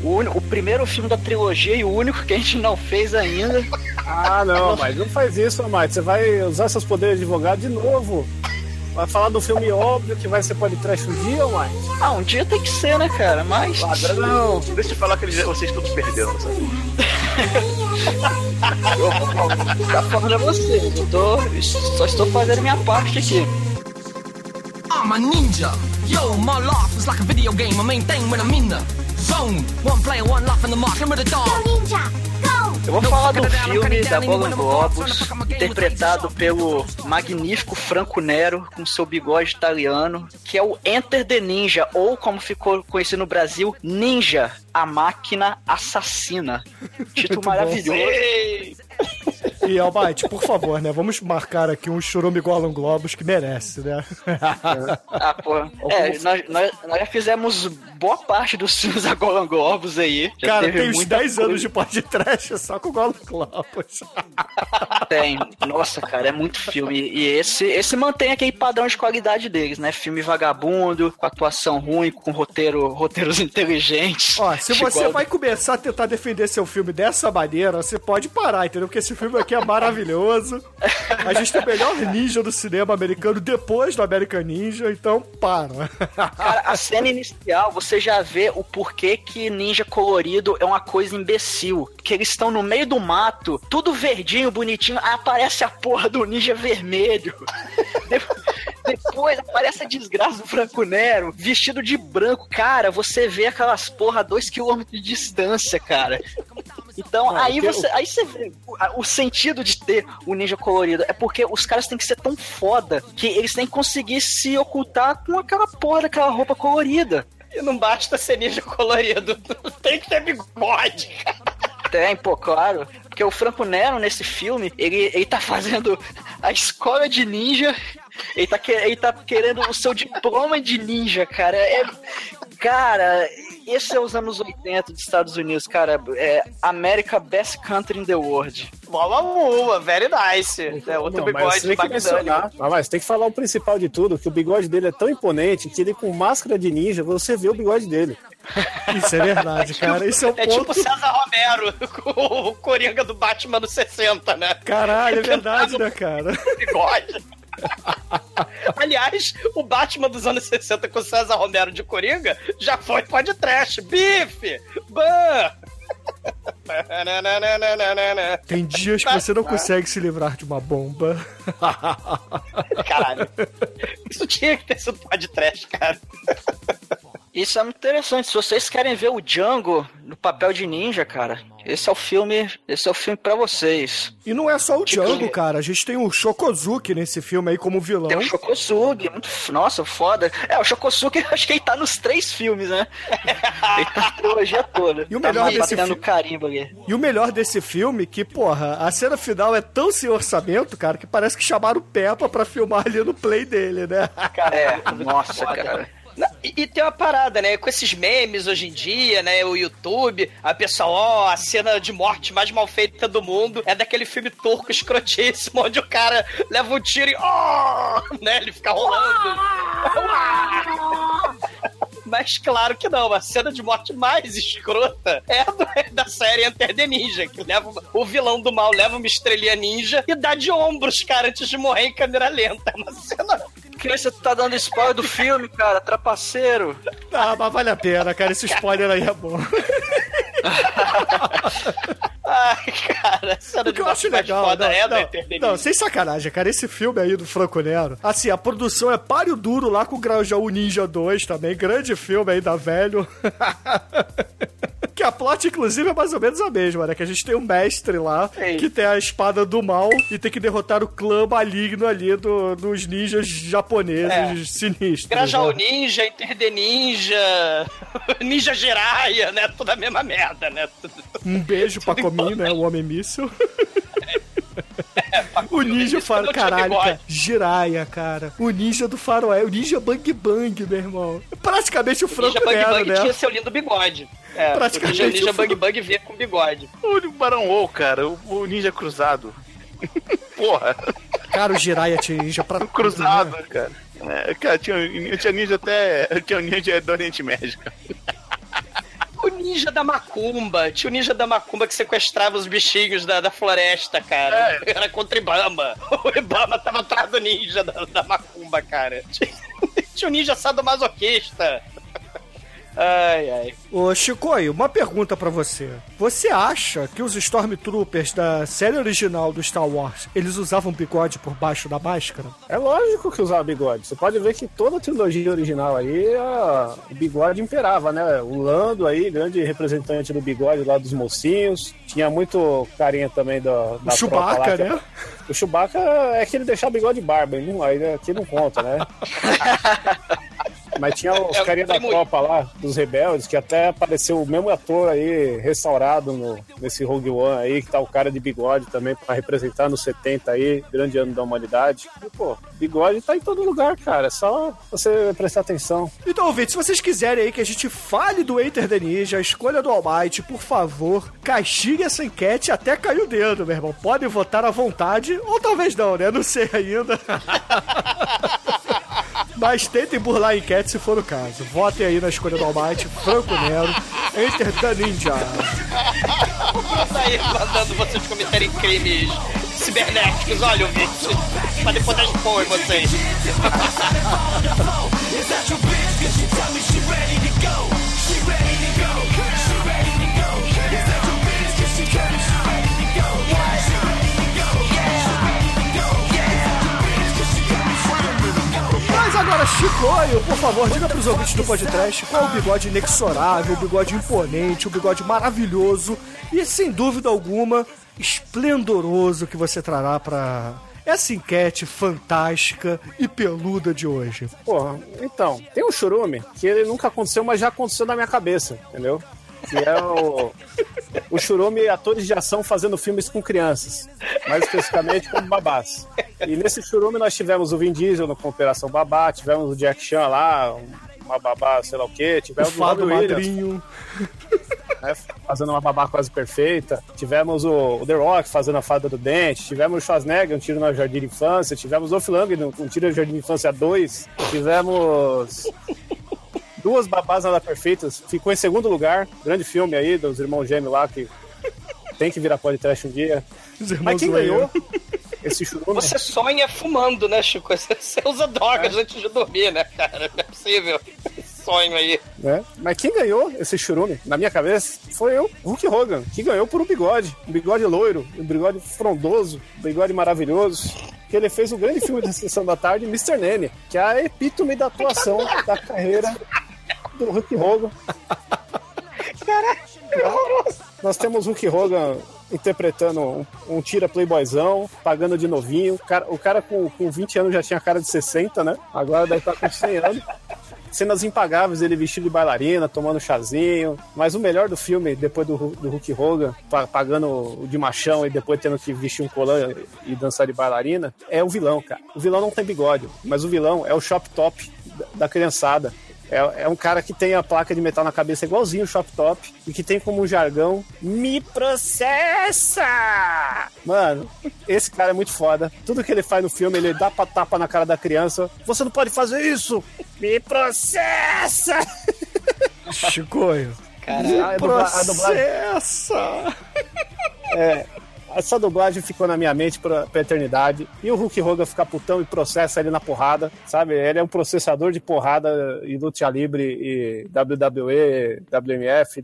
O, uni- o primeiro filme da trilogia e o único que a gente não fez ainda. Ah, não, mas não faz isso, Amate. Você vai usar seus poderes de advogado de novo. Vai falar do filme óbvio que vai ser podcast um dia, Amate? Ah, um dia tem que ser, né, cara? Mas. Não, deixa eu falar que eles- vocês todos perderam, sabe? Eu vou ficar falando a você. Eu tô, só estou fazendo minha parte aqui. I'm a ninja. Yo, my life is like a video game. I main thing when I'm in the zone. One player, one life the mark. I'm with the dog. Ninja, go! Eu vou falar do filme da Golden Globus, interpretado pelo magnífico Franco Nero, com seu bigode italiano, que é o Enter the Ninja, ou como ficou conhecido no Brasil, Ninja, a máquina assassina. Título maravilhoso. E Almighty, por favor, né, vamos marcar aqui um churume Golan Globus que merece, né? Ah, pô. É, nós, nós, nós já fizemos boa parte dos filmes da Golden Globus aí. Já Cara, tem uns muita 10 coisa. anos de podcast só com o Golan Globus. Tem. Nossa, cara, é muito filme. E esse, esse mantém aquele padrão de qualidade deles, né? Filme vagabundo, com atuação ruim, com roteiro, roteiros inteligentes. Ó, se você vai começar a tentar defender seu filme dessa maneira, você pode parar, entendeu? Porque esse filme aqui é maravilhoso. A gente tem o melhor ninja do cinema americano depois do American Ninja, então para. Cara, a cena inicial, você já vê o porquê que ninja colorido é uma coisa imbecil. Que eles estão no meio do mato, tudo verdinho, bonitinho, aí aparece a porra do ninja vermelho. De- Depois aparece a desgraça do Franco Nero, vestido de branco. Cara, você vê aquelas porra a dois quilômetros de distância, cara. Então, Não, aí porque você, aí você vê o, o sentido de ter o ninja colorido. É porque os caras têm que ser tão foda que eles têm que conseguir se ocultar com aquela porra daquela roupa colorida. E não basta ser ninja colorido, tem que ter bigode, cara. Tem, pô, claro. Porque o Franco Nero, nesse filme, ele, ele tá fazendo a escola de ninja. Ele tá, que- ele tá querendo o seu diploma de ninja, cara. É, cara, esse é os anos 80 dos Estados Unidos, cara. É America Best Country in the World. Bola uma, very nice. É outro Não, mas bigode você tem que mencionar. Ah, mas tem que falar o principal de tudo, que o bigode dele é tão imponente que ele com máscara de ninja, você vê o bigode dele. Isso é verdade, cara. Isso é um É ponto. tipo César Romero, com o Coringa do Batman no 60, né? Caralho, é verdade, né, cara? Bigode. Aliás, o Batman dos anos 60 com César Romero de Coringa já foi podcast. Bife! Ban! Tem dias que você não consegue se livrar de uma bomba. Caralho. Isso tinha que ter sido podcast, cara. Isso é muito interessante. Se vocês querem ver o Django no papel de ninja, cara, esse é o filme, esse é o filme para vocês. E não é só o Django, cara. A gente tem o Shokozuki nesse filme aí como vilão. Tem o Shokosugi, muito, nossa, foda. É, o Shokosugi, acho que ele tá nos três filmes, né? ele tá na trilogia toda. E o tá melhor desse batendo fi- carimbo ali. E o melhor desse filme, que, porra, a cena final é tão sem orçamento, cara, que parece que chamaram o Peppa pra filmar ali no play dele, né? É, nossa, cara. E, e tem uma parada, né? Com esses memes hoje em dia, né? O YouTube, a pessoa, ó, a cena de morte mais mal feita do mundo é daquele filme turco escrotíssimo, onde o cara leva um tiro e, ó, né? Ele fica rolando. Mas claro que não, a cena de morte mais escrota é a do- é da série Enter the Ninja, que leva o vilão do mal leva uma estrelinha ninja e dá de ombros, cara, antes de morrer em câmera lenta. É uma cena Que você tá dando spoiler do filme, cara, trapaceiro. Ah, mas vale a pena, cara. Esse spoiler aí é bom. Ai, cara, O que eu acho legal, foda não, é não, não, sem sacanagem, cara, esse filme aí do Franco Nero, assim, a produção é páreo duro lá com o Grajaú Ninja 2 também, grande filme aí da velho. que a plot, inclusive, é mais ou menos a mesma, né? Que a gente tem um mestre lá Sim. que tem a espada do mal e tem que derrotar o clã maligno ali do- dos ninjas japoneses É. sinistros. Grajaú né? Ninja, Enter the Ninja, Ninja Jiraiya, né? Tudo a mesma merda, né? Um beijo pra Comin, né? O Homem Míssil. O ninja faro, não tinha caralho, cara. Jiraya, cara. O ninja do faroeste. O ninja Bang Bang, meu irmão. Praticamente o O Franco Ninja Bang Nero, Bang né? tinha seu lindo bigode. É, o Praticamente Ninja, Ninja o Bang Bang vinha com bigode. O Barão Ou, cara, o, o ninja cruzado. Porra, Cara, o Jiraya tinha ninja pra tudo, cruzado, né? cara. É, cara, tinha, tinha ninja até. Tinha um ninja do Oriente Médio, cara. Ninja da macumba. Tinha o ninja da macumba que sequestrava os bichinhos da, da floresta, cara. É. Era contra o Ibama. O Ibama tava atrás do ninja da, da macumba, cara. Tinha, tinha o ninja sadomasoquista. Ai, ai. Ô, Chicoio, uma pergunta pra você. Você acha que os Stormtroopers da série original do Star Wars, eles usavam bigode por baixo da máscara? É lógico que usava bigode. Você pode ver que toda a trilogia original aí, a- o bigode imperava, né? O Lando aí, grande representante do bigode lá dos mocinhos. Tinha muito carinha também da, da O Chewbacca, que- né? O Chewbacca é que ele deixava bigode e barba, não, aí aqui não conta, né? Mas tinha os É, carinha da tropa lá, dos rebeldes, que até apareceu o mesmo ator aí, restaurado no, nesse Rogue One aí, que tá o cara de bigode também, pra representar nos 70 aí, grande ano da humanidade. E, pô, bigode tá em todo lugar, cara, é só você prestar atenção. Então, ouvinte, se vocês quiserem aí que a gente fale do Enter the Ninja, a escolha do Almighty, por favor, castigue essa enquete até cair o dedo, meu irmão. Podem votar à vontade, ou talvez não, né? Não sei ainda. Mas tentem burlar a enquete se for o caso. Votem aí na escolha do Almighty, Franco Nero, Enter the Ninja. Tá aí mandando vocês cometerem crimes cibernéticos. Olha, ouvinte. Pra depois dar expor em vocês. Mas agora, Chicoio, por favor, diga pros ouvintes do podcast qual é o bigode inexorável, o bigode imponente, o bigode maravilhoso e, sem dúvida alguma, esplendoroso que você trará pra essa enquete fantástica e peluda de hoje. Porra, então, tem um churume que ele nunca aconteceu, mas já aconteceu na minha cabeça, entendeu? Que é o, o churume atores de ação fazendo filmes com crianças, mais especificamente como babás. E nesse churume nós tivemos o Vin Diesel no Operação Babá, tivemos o Jack Chan lá, uma babá, sei lá o quê, O tivemos o Fado Williams, Madrinho. né, fazendo uma babá quase perfeita. Tivemos o, o The Rock fazendo a fada do dente. Tivemos o Schwarzenegger, um tiro na Jardim de Infância. Tivemos o Flang, um tiro na Jardim de Infância 2. Tivemos duas babás nada perfeitas. Ficou em segundo lugar. Grande filme aí dos irmãos gêmeos lá que tem que virar podcast um dia. Os irmãos Mas quem ganhou esse churume? Você sonha fumando, né, Chico? Você, usa drogas antes de dormir, né, cara? Não é possível. Sonho aí. né? Mas quem ganhou esse churume, na minha cabeça, foi eu, Hulk Hogan, que ganhou por um bigode. Um bigode loiro, um bigode frondoso, um bigode maravilhoso. Que ele fez o grande filme da Sessão da Tarde, Mr. Nene, que é a epítome da atuação da carreira do Hulk Hogan. Nós temos Hulk Hogan interpretando um, um tira playboyzão, pagando de novinho. O cara, o cara com, com 20 anos já tinha cara de 60, né? Agora deve estar com 100 anos. Cenas impagáveis, ele vestido de bailarina, tomando chazinho. Mas o melhor do filme, depois do, do Hulk Hogan, pa- pagando de machão e depois tendo que vestir um colã e dançar de bailarina, é o vilão, cara. O vilão não tem bigode, mas o vilão é o shop top da criançada. É, é um cara que tem a placa de metal na cabeça igualzinho o Shop Top e que tem como jargão Me processa! Mano, esse cara é muito foda. Tudo que ele faz no filme, ele dá pra tapa na cara da criança. Você não pode fazer isso! Me processa! Chicoio. Caralho. A dubla- a dublagem- Processa! É, essa dublagem ficou na minha mente pra, pra eternidade. E o Hulk Hogan ficar putão e processa ele na porrada, sabe? Ele é um processador de porrada e luta livre e WWE, WMF,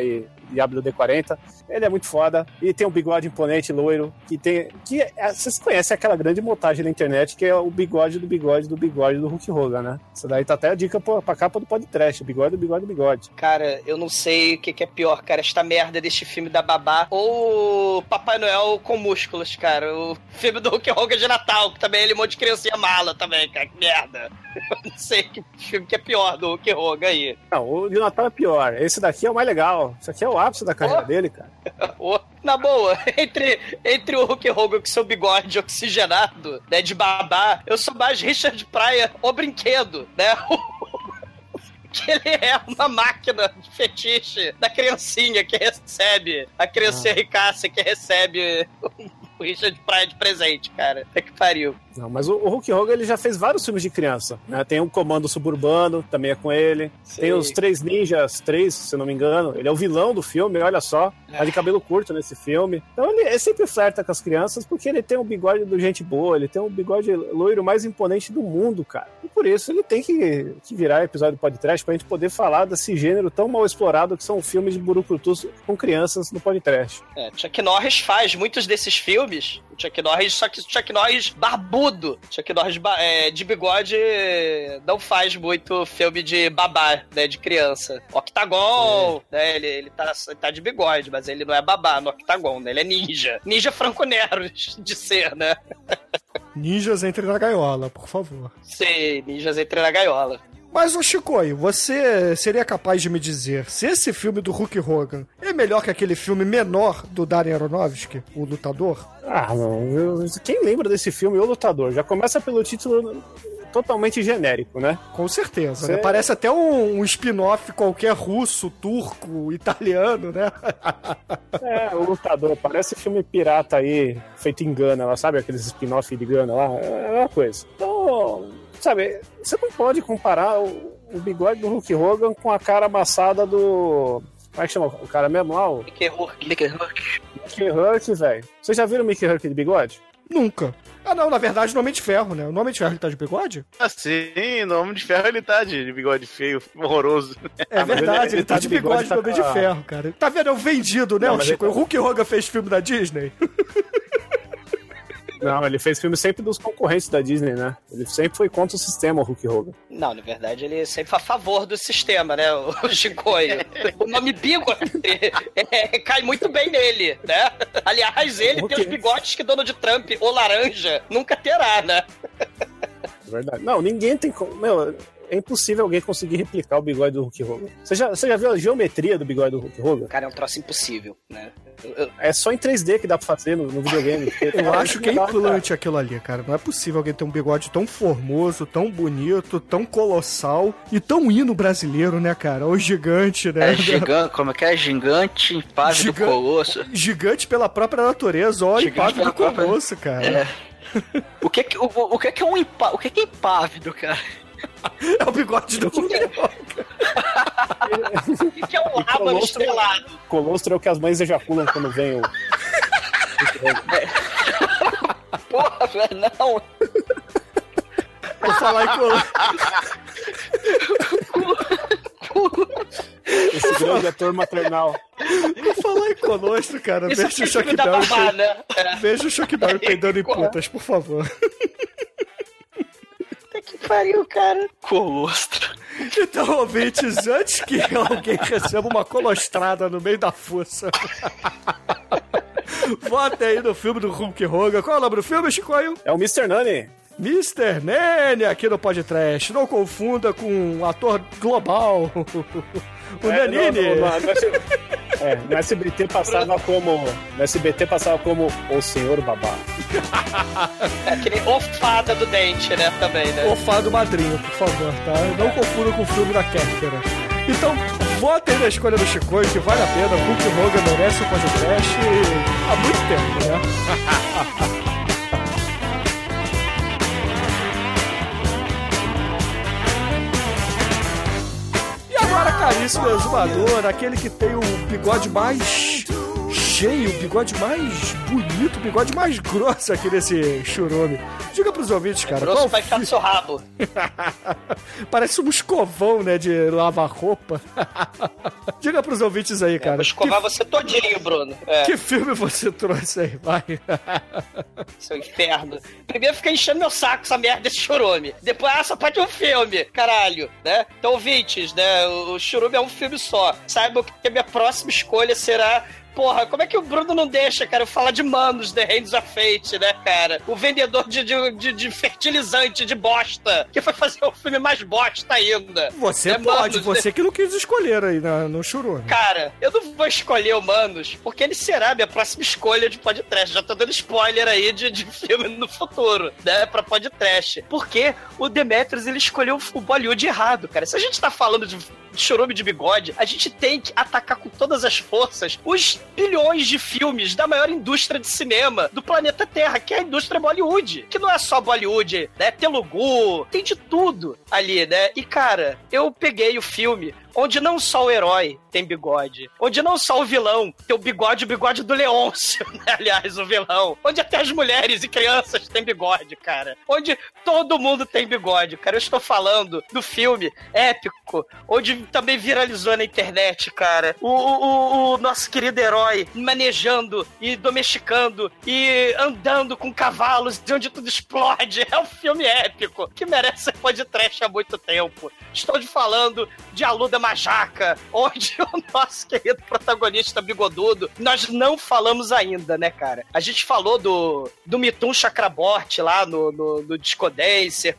e, e WD-40. Ele é muito foda e tem um bigode imponente loiro que tem que é, vocês conhecem aquela grande montagem na internet que é o bigode do bigode do bigode do Hulk Hogan, né? Isso daí tá até a dica pra, pra capa do podcast, bigode bigode bigode. Cara, eu não sei o que, que é pior, cara. Esta merda deste filme da Babá ou Papai Noel com músculos, cara. O filme do Hulk Hogan de Natal, que também ele é um monte de criancinha mala também, cara. Que merda. Eu não sei que filme que é pior do Hulk Hogan aí. Não, o de Natal é pior. Esse daqui é o mais legal. Isso aqui é o ápice da carreira dele, cara. Ô, Na boa, entre, entre o Hulk Hogan com seu bigode oxigenado, né, de babá, eu sou mais Richard Pryor, o brinquedo, né? que ele é uma máquina de fetiche da criancinha que recebe, a criancinha ricaça que recebe o Richard Pryor de presente, cara. É que pariu. Não, mas o, o Hulk Hogan ele já fez vários filmes de criança. Né? Tem o Comando Suburbano, também é com ele. Tem os Três Ninjas, três, se eu não me engano. Ele é o vilão do filme, olha só. Tá de cabelo curto nesse filme. Então ele, ele sempre flerta com as crianças porque ele tem um bigode do gente boa, ele tem um bigode loiro mais imponente do mundo, cara. E por isso ele tem que, que virar episódio do podcast pra gente poder falar desse gênero tão mal explorado que são filmes de burucutus com crianças no podcast. É, Chuck Norris faz muitos desses filmes. O Chuck Norris, só que o Chuck Norris barbudo. Chuck Norris é, de bigode não faz muito filme de babá, né? De criança. Octagon, né? Ele, ele, tá, ele tá de bigode, mas ele não é babá no Octagon, né? Ele é ninja. Ninja franco-nero de ser, né? Ninjas entre na gaiola, por favor. Sim, ninjas entre na gaiola. Mas, ô Chicoio, você seria capaz de me dizer se esse filme do Hulk Hogan é melhor que aquele filme menor do Darren Aronofsky, O Lutador? Ah, não. eu- quem lembra desse filme, O Lutador? Já começa pelo título totalmente genérico, né? Com certeza, Cê- né? Parece até um, um spin-off qualquer russo, turco, italiano, né? É, o Lutador, parece filme pirata aí, feito em Gana, lá, sabe? Aqueles spin-off de Gana lá, é uma coisa. Então, sabe, você não pode comparar o, o bigode do Hulk Hogan com a cara amassada do. Como é que chama o cara mesmo lá? O Mickey Rourke. Mickey Rourke. Mickey Hurk, velho. Vocês já viram o Mickey Hurk de bigode? Nunca. Ah, não, na verdade, no Homem de Ferro, né? O Homem de Ferro ele tá de bigode? Assim, no Homem de Ferro ele tá de de bigode feio, horroroso. É Ah, verdade, ele- ele, tá, de bigode, tá no Homem de com a- Ferro, cara. Tá vendo? É o vendido, né, Não, Chico? ele O Hulk Hogan fez filme da Disney? Não, ele fez filme sempre dos concorrentes da Disney, né? Ele sempre foi contra o sistema, o Hulk Hogan. Não, na verdade, ele sempre foi a favor do sistema, né? O Chicoio. o nome bigode é, cai muito bem nele, né? Aliás, ele tem os bigodes que Donald Trump ou laranja nunca terá, né? É verdade. Não, ninguém tem como. Meu, é impossível alguém conseguir replicar o bigode do Hulk Hogan. Você já, você já viu a geometria do bigode do Hulk Hogan? Cara, é um troço impossível, né? Eu- É só em 3D que dá pra fazer no, no videogame. Eu acho que é implante aquilo ali, cara. Não é possível alguém ter um bigode tão formoso, tão bonito, tão colossal e tão hino brasileiro, né, cara? O gigante, né? É gigante, como é que é? Gigante, impávido Giga- colosso. Gigante pela própria natureza, ó, impávido pela própria- colosso, cara. É. O que que, o, o que que é um impá, o que que é impávido, cara? É o bigode do Hulk Hogan. O que é um lábano colostro- estrelado? Colostro é o que as mães ejaculam quando vem o. Porra, velho, não. Por falar em colo... Esse grande ator maternal. Por falar em colostro, cara, Isso veja o é da Berry. babá, né? É. Veja o Chuck Berry peidando em putas, por favor. Que pariu, cara. Colostro. Então, ouvintes, antes que alguém receba uma colostrada no meio da força, votem aí no filme do Hulk Hogan. Qual é o nome do filme, Chicoio? É o Mr. Nani. Mr. Nene aqui no podcast. Não confunda com um ator global. O É, Nanini. no- no- no S- É, no SBT passava como. No SBT passava como O Senhor Babá. É aquele ofada do dente, né? Também, né? O fado madrinho, por favor, tá? Não confunda com o filme da Kéfera. Então, votem na escolha do Chicoio, que vale a pena. Hulk Hogan merece o podcast há muito tempo, né? Agora, caríssimo exumador, aquele que tem o bigode mais cheio, o bigode mais bonito, o bigode mais grosso aqui nesse churume. Diga pros ouvintes, cara. Grosso vai ficar no seu rabo. Parece um escovão, né, de lavar roupa. Diga pros ouvintes aí, cara. Vou escovar você todinho, Bruno. É, que, que filme você trouxe aí, vai? seu inferno. Primeiro fica enchendo meu saco essa merda desse churume. Depois, ah, só pode um filme, caralho, né? Então, ouvintes, né? O o churume é um filme só. Saibam que a minha próxima escolha será porra, como é que o Bruno não deixa, cara, eu falar de Manos, The Hands of Fate, né, cara? O vendedor de, de, de, fertilizante de bosta, que foi fazer o filme mais bosta ainda. Você É pode, Manos, você que não quis escolher aí na- no churume. Cara, eu não vou escolher o Manos, porque ele será minha próxima escolha de podcast. Já tô dando spoiler aí de, de filme no futuro, né? Pra podcast. Porque o Demetrius, ele escolheu o Bollywood errado, cara. Se a gente tá falando de chorume de bigode, a gente tem que atacar com todas as forças os bilhões de filmes da maior indústria de cinema do planeta Terra, que é a indústria Bollywood. Que não é só Bollywood, né? Telugu, tem de tudo ali, né? E, cara, eu peguei o filme onde não só o herói tem bigode, onde não só o vilão tem o bigode, o bigode do Leôncio, né? aliás, o vilão, onde até as mulheres e crianças têm bigode, cara, onde todo mundo tem bigode, cara. Eu estou falando do filme épico, onde também viralizou na internet, cara. O, o- o- nosso querido herói manejando e domesticando e andando com cavalos de onde tudo explode. É um filme épico que merece ser podcast há muito tempo. Estou de falando de Aluda Majaca, onde o nosso querido protagonista bigodudo, nós não falamos ainda, né, cara? A gente falou do, do Mitum Chakraborty lá no, no, no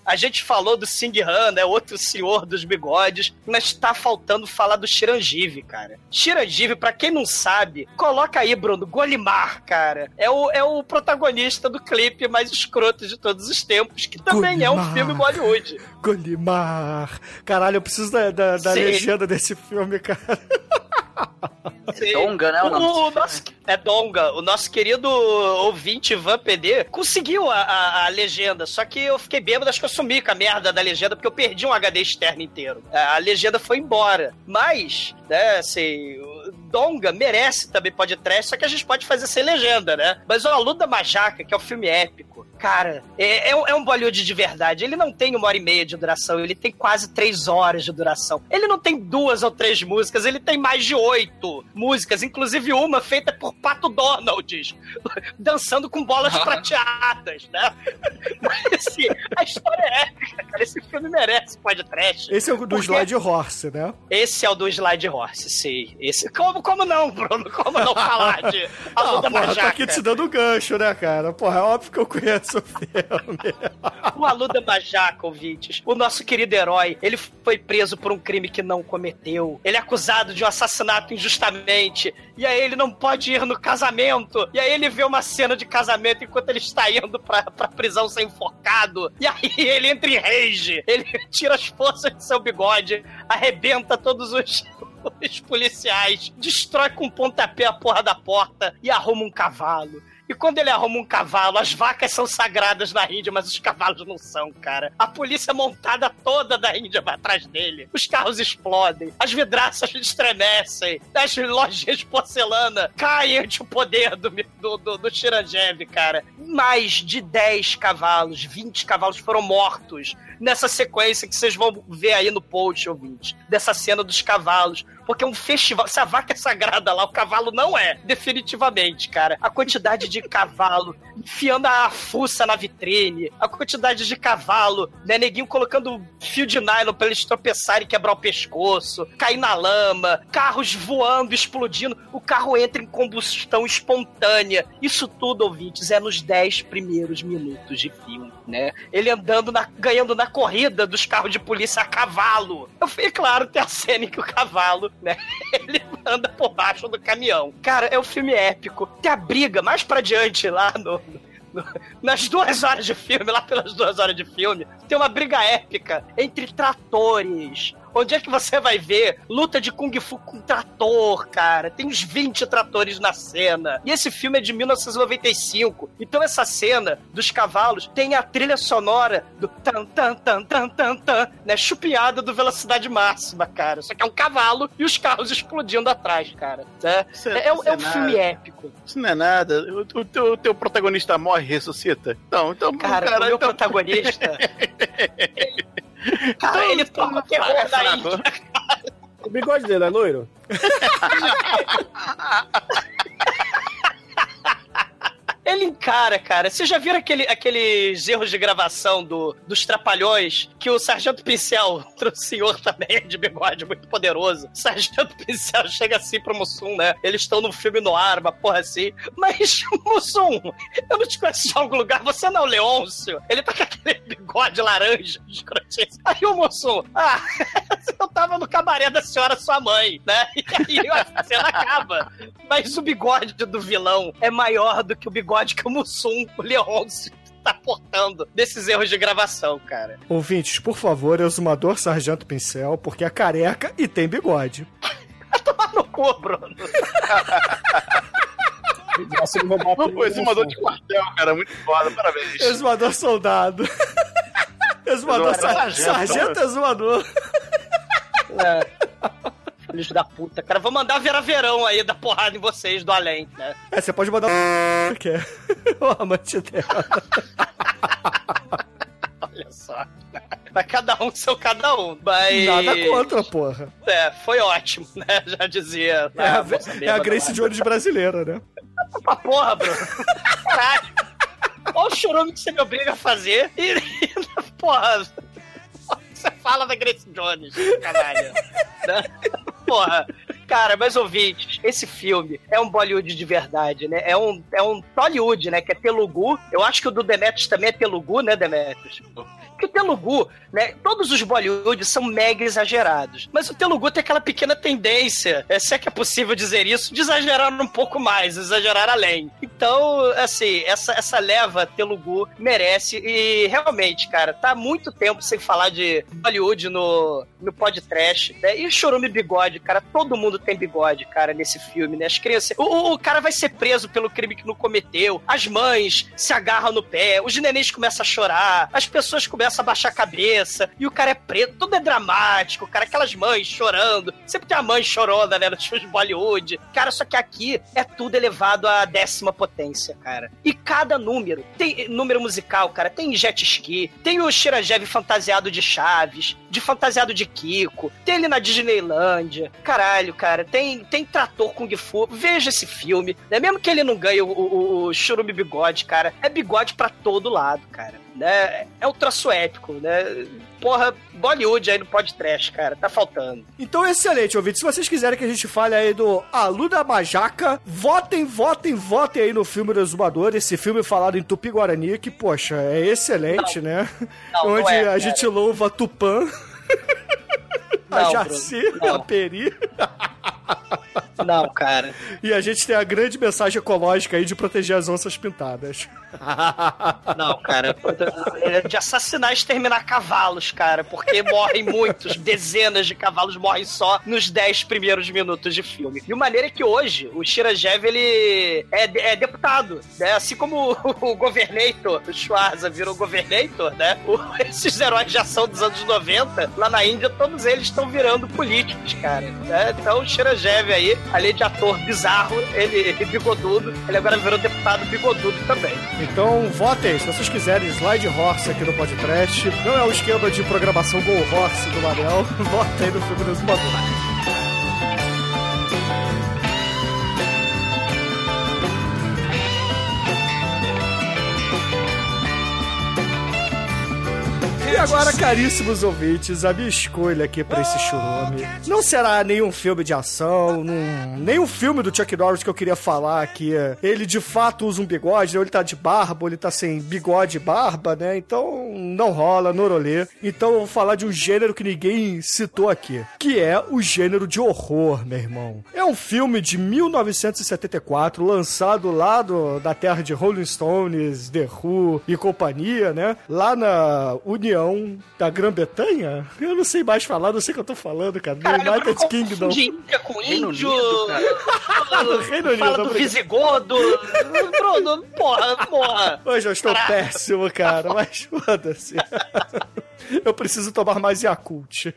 a gente falou do Sing Han, né, outro senhor dos bigodes, mas tá faltando falar do Chirangive, cara. Chirangive, pra quem não sabe, coloca aí, Bruno, Golimar, cara. É o, é o protagonista do clipe mais escroto de todos os tempos, que também é um Golimar. filme Bollywood. Golimar. Caralho, eu preciso da, da, da Sim. Legenda desse filme, cara. Sim. Donga, né, o nome O, nosso, é Donga. O nosso querido ouvinte Ivan PD conseguiu a, a, a legenda, só que eu fiquei bêbado, acho que eu sumi com a merda da legenda, porque eu perdi um HD externo inteiro. A, a legenda foi embora. Mas, né, assim, o Donga merece também podcast, só que a gente pode fazer sem legenda, né? Mas o Aluno da Majaca, que é um filme épico, cara, é, é, um- é um Bollywood de verdade. Ele não tem uma hora e meia de duração, ele tem quase três horas de duração. Ele não tem duas ou três músicas, ele tem mais de oito músicas, inclusive uma feita por Pato Donald, dançando com bolas prateadas, né? Mas assim, a história é épica, cara. Esse filme merece podcast. Esse é o do Porque- Slide Horse, né? Esse é o do Slide Horse, sim. Esse... Como, como não, Bruno? Como não falar de A Ah, porra, Majaca? aqui te dando gancho, né, cara? Porra, é óbvio que eu conheço o filme. O Aluda Majaca, ouvintes, o nosso querido herói, ele foi preso por um crime que não cometeu. Ele é acusado de um assassinato injustamente. E aí ele não pode ir no casamento. E aí ele vê uma cena de casamento enquanto ele está indo pra, pra prisão ser enforcado. E aí ele entra em rage. Ele tira as forças de seu bigode, arrebenta todos os. Os policiais destrói com um pontapé a porra da porta e arruma um cavalo. E quando ele arruma um cavalo, as vacas são sagradas na Índia, mas os cavalos não são, cara. A polícia montada toda da Índia vai atrás dele. Os carros explodem, as vidraças estremecem, as lojinhas de porcelana caem ante o poder do, do, do, do cara. Mais de 10 cavalos, 20 cavalos foram mortos nessa sequência que vocês vão ver aí no post, ouvinte. Dessa cena dos cavalos. Porque é um festival. Se a vaca é sagrada lá, o cavalo não é. Definitivamente, cara. A quantidade de cavalo enfiando a fuça na vitrine. A quantidade de cavalo, né? Neguinho colocando fio de nylon pra eles tropeçarem e quebrar o pescoço. Cair na lama. Carros voando, explodindo. O carro entra em combustão espontânea. Isso tudo, ouvintes, é nos 10 primeiros minutos de filme, né? Ele andando, na, ganhando na corrida dos carros de polícia a cavalo. Eu fui, claro, tem a cena em que o cavalo, né? Ele anda por baixo do caminhão. Cara, é um filme épico. Tem a briga mais pra diante lá no- Nas duas horas de filme, lá pelas duas horas de filme, tem uma briga épica entre tratores. Onde é que você vai ver luta de Kung Fu com trator, cara? Tem uns 20 tratores na cena. E esse filme é de 1995. Então essa cena dos cavalos tem a trilha sonora do tan tan tan tan tan tan, né? Chupinhada do Velocidade Máxima, cara. Só que é um cavalo e os carros explodindo atrás, cara. né? Isso É, é um- isso é um filme épico. Isso não é nada. O, o teu, o teu protagonista morre e ressuscita. Então, então Cara, cara, o meu então- protagonista. Cara, ele toma terror Fala, da O bigode dele é loiro? ele encara, cara. Vocês já viram aquele, aqueles erros de gravação do, dos Trapalhões? Que o Sargento Pincel, outro senhor também de bigode muito poderoso. O Sargento Pincel chega assim pro Mussum, né? Eles estão no filme no ar, uma porra assim. Mas, Mussum, eu não te conheço de algum lugar. Você não é o Leôncio? Ele tá com aquele bigode laranja, escrotíssimo. Aí o Mussum, ah, eu tava no cabaré da senhora sua mãe, né? E aí a cena acaba. Mas o bigode do vilão é maior do que o bigode que o Mussum, o Leôncio, tá portando desses erros de gravação, cara. Ouvintes, por favor, exumador Sargento Pincel, porque é careca e tem bigode. Vai tomar no cu, Bruno. Pô, esse mandou de quartel, cara, muito foda, parabéns. Exumador soldado. Exumador Exumador sar- sargento. sargento exumador. É. Filhos da puta, cara. Vou mandar Vera Verão aí dar porrada em vocês do além, né? É, você pode mandar um... que é o amante dela. Olha só. Mas cada um seu cada um. Mas... Nada contra, porra. É, foi ótimo, né? Já dizia. É a, é a Grace. Jones brasileira, né? Pra porra, Bruno. Caralho. Olha o chorume que você me obriga a fazer e, e porra, você fala da Grace Jones, caralho. Né? Porra. Cara, mas ouvintes, esse filme é um Bollywood de verdade, né? É um, é um Tollywood, né? Que é Telugu. Eu acho que o do Demetrius também é Telugu, né, Demetrius? Que o Telugu, né? Todos os Bollywood são mega exagerados. Mas o Telugu tem aquela pequena tendência, é, se é que é possível dizer isso, de exagerar um pouco mais, exagerar além. Então, assim, essa, essa leva Telugu merece. E realmente, cara, tá muito tempo sem falar de Bollywood no, no podcast, né? E Chorume Bigode, cara, todo mundo tem bigode, cara, nesse filme, né? As crianças. O, o- o cara vai ser preso pelo crime que não cometeu, as mães se agarram no pé, os nenéns começam a chorar, as pessoas começam a baixar a cabeça, e o cara é preso, tudo é dramático, cara, aquelas mães chorando. Sempre tem a mãe chorona, né, nos de Bollywood. Cara, só que aqui é tudo elevado à décima potência, cara. E cada número, tem número musical, cara, tem jet ski, tem o Shirajev fantasiado de Chaves, de fantasiado de Kiko, tem ele na Disneylândia. Caralho, cara, tem, tem trator Kung Fu. Veja esse filme, né? Mesmo que ele não ganhe o, o, o Churume Bigode, cara, é bigode pra todo lado, cara. Né? É o troço épico, né? Porra, Bollywood aí no podcast, cara, tá faltando. Então, excelente, ouvinte. Se vocês quiserem que a gente fale aí do Alu da Majaca, votem, votem, votem aí no filme do Exumador, esse filme falado em Tupi-Guarani, que, poxa, é excelente, né? Não, não Onde é, a gente louva Tupã, a Não, Jaci, não. a Peri, Não, cara. e a gente tem a grande mensagem ecológica aí de proteger as onças pintadas. Não, cara. É de assassinar e exterminar cavalos, cara. Porque morrem muitos, dezenas de cavalos morrem só nos 10 primeiros minutos de filme. De maneira que hoje, o Shirajev, ele é, é deputado, né? Assim como o, o Governator, o Schwarza virou Governator, né? O- esses heróis de ação dos anos 90, lá na Índia, todos eles estão virando políticos, cara. né? Então o Shirajev aí, além de ator bizarro, ele, ele bigodudo, ele agora virou deputado bigodudo também. Então, votem, se vocês quiserem slide horse aqui no podcast. Não é o esquema de programação Go Horse do Manel. Votem no filme do Exumador. E agora, caríssimos ouvintes, a minha escolha aqui pra esse churume não será nenhum filme de ação, num, nenhum filme do Chuck Norris que eu queria falar que ele de fato usa um bigode, ou ele tá de barba, ele tá sem bigode e barba, né? Então não rola, norolê. Então eu vou falar de um gênero que ninguém citou aqui, que é o gênero de horror, meu irmão. É um filme de 1974, lançado lá do, da terra de Rolling Stones, The Who e companhia, né? Lá na União da Grã-Bretanha. Eu não sei mais falar, não sei o que eu tô falando, cara. No United Kingdom. De Índia com Reino índio. Unido, Fala, Reino Unido, fala do obrigado. Visigodo. Bruno, porra, porra. Hoje eu estou Caraca. péssimo, cara, mas foda-se. Eu preciso tomar mais Yakult.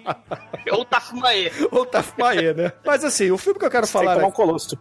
Ou Tafumaê. Ou Tafmaê, né? Mas assim, o filme que eu quero Tem que falar tomar um aqui, colosto.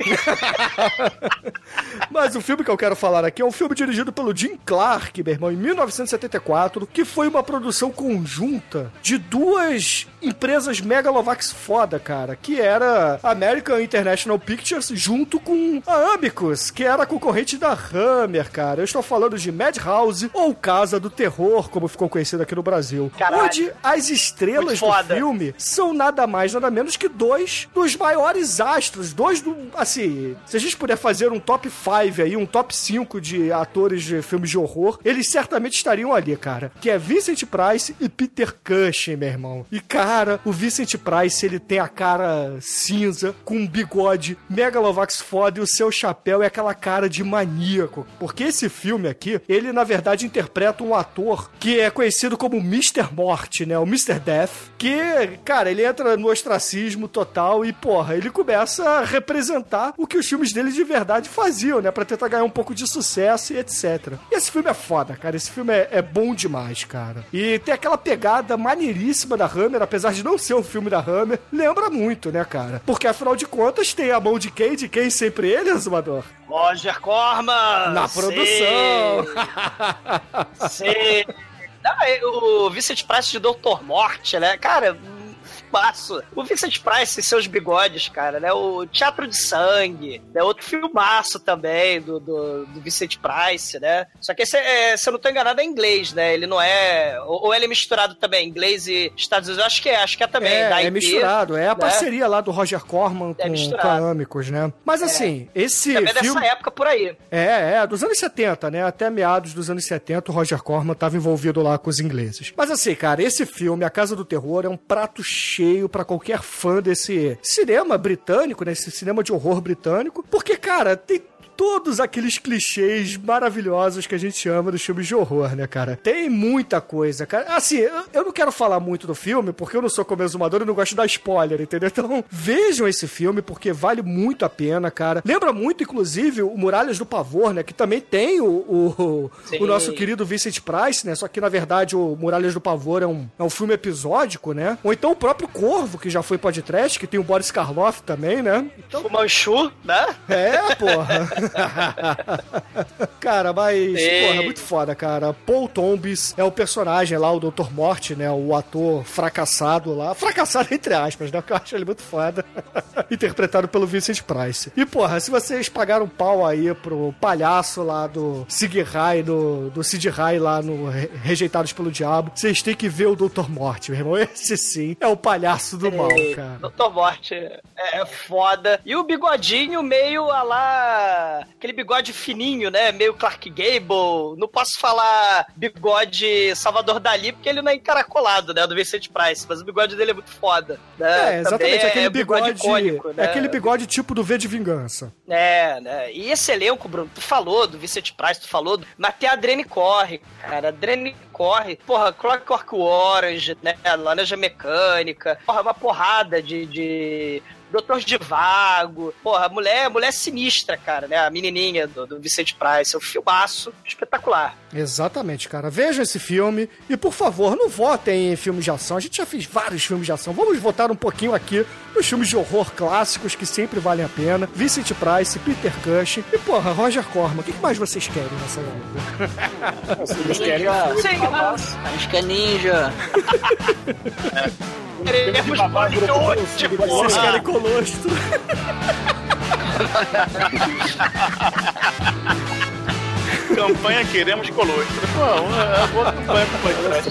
mas o filme que eu quero falar aqui é um filme dirigido pelo Jim Clark, meu irmão, em 1974, que foi uma produção conjunta de duas empresas megalovax foda, cara, que era American International Pictures junto com a Amicus, que era a concorrente da Hammer, cara. Eu estou falando de Madhouse ou Casa do Terror, como ficou conhecido aqui no Brasil. Caralho. Onde as estrelas do filme são nada mais, nada menos que dois dos maiores astros, dois do, assim, se a gente puder fazer um top 5 aí, um top 5 de atores de filmes de horror, eles certamente estariam ali, cara. Que é Vincent Price e Peter Cushing, meu irmão. E, cara, o Vincent Price, ele tem a cara cinza, com um bigode megalovax foda e o seu chapéu é aquela cara de maníaco. Porque esse filme aqui, ele, na verdade, interpreta um ator que é conhecido como Mr. Morte, né? O Mr. Death, que, cara, ele entra no ostracismo total e, porra, ele começa a representar o que os filmes dele de verdade faziam, né? Pra tentar ganhar um pouco de sucesso e etc. E esse filme é foda, cara. Esse filme é, é bom demais, cara. E tem aquela pegada maneiríssima da Hammer, apesar de não ser um filme da Hammer, lembra muito, né, cara? Porque afinal de contas tem a mão de quem? De quem sempre ele, Azumador? Roger Corman! Na produção! Sim! Não, é, o Vincent Price de Doutor Morte, né? Cara, filmaço. O Vincent Price e seus bigodes, cara, né? O Teatro de Sangue, né? Outro filmaço também do, do, do Vincent Price, né? Só que esse, é, se eu não tô enganado, é inglês, né? Ele não é... Ou, ou ele é misturado também, inglês e Estados Unidos. Eu acho que é, acho que é também. É, da é IP, misturado. É a né? parceria lá do Roger Corman É com, misturado. com a Amicus, né? Mas assim, esse Também filme... dessa época por aí. É, é, dos anos 70, né? Até meados dos anos 70, o Roger Corman estava envolvido lá com os ingleses. Mas assim, cara, esse filme, A Casa do Terror, é um prato cheio pra qualquer fã desse cinema britânico, né? Esse cinema de horror britânico. Porque, cara, tem todos aqueles clichês maravilhosos que a gente ama dos filmes de horror, né, cara? Tem muita coisa, cara. Assim, eu, eu não quero falar muito do filme, porque eu não sou como exumador e não gosto de dar spoiler, entendeu? Então, vejam esse filme, porque vale muito a pena, cara. Lembra muito, inclusive, o Muralhas do Pavor, né? Que também tem o, o, o nosso querido Vincent Price, né? Só que, na verdade, o Muralhas do Pavor é um, é um filme episódico, né? Ou então o próprio Corvo, que já foi podcast, que tem o Boris Karloff também, né? O Manchu, né? É, porra. cara, mas, Ei. porra, muito foda, cara. Paul Tombs é o personagem lá, o Dr. Morte, né? O ator fracassado lá. Fracassado entre aspas, né? Porque eu acho ele muito foda. Interpretado pelo Vincent Price. E, porra, se vocês pagaram pau aí pro palhaço lá do Sig Rai, do, do Sid Rai lá no Re- Rejeitados pelo Diabo, vocês têm que ver o Dr. Morte, meu irmão. Esse sim é o palhaço do mal, Ei, cara. Dr. Morte é, é foda. E o bigodinho meio a lá. Aquele bigode fininho, né? Meio Clark Gable. Não posso falar bigode Salvador Dali, porque ele não é encaracolado, né? Do Vincent Price. Mas o bigode dele é muito foda. Né? É, exatamente, Também aquele bigode, icônico, né? é aquele bigode tipo do V de Vingança. É, né? E esse elenco, Bruno, tu falou do Vincent Price, tu falou, do... mas tem a Adrene Corre, cara. A Adrene Corre, porra, Clockwork Orange, né? Laranja Mecânica, porra, uma porrada de. de... Doutor de Vago, porra, mulher, mulher sinistra, cara, né? A menininha do, do Vicente Price, é um filmaço espetacular. Exatamente, cara. Vejam esse filme e, por favor, não votem em filmes de ação. A gente já fez vários filmes de ação. Vamos votar um pouquinho aqui nos filmes de horror clássicos que sempre valem a pena. Vincent Price, Peter Cushing e, porra, Roger Corman. O que mais vocês querem nessa época? Vocês querem Sim, Acho que é ninja. queremos bonito, Vocês querem colostro? Campanha Queremos Colostro. Pô, é uma boa campanha pro podcast.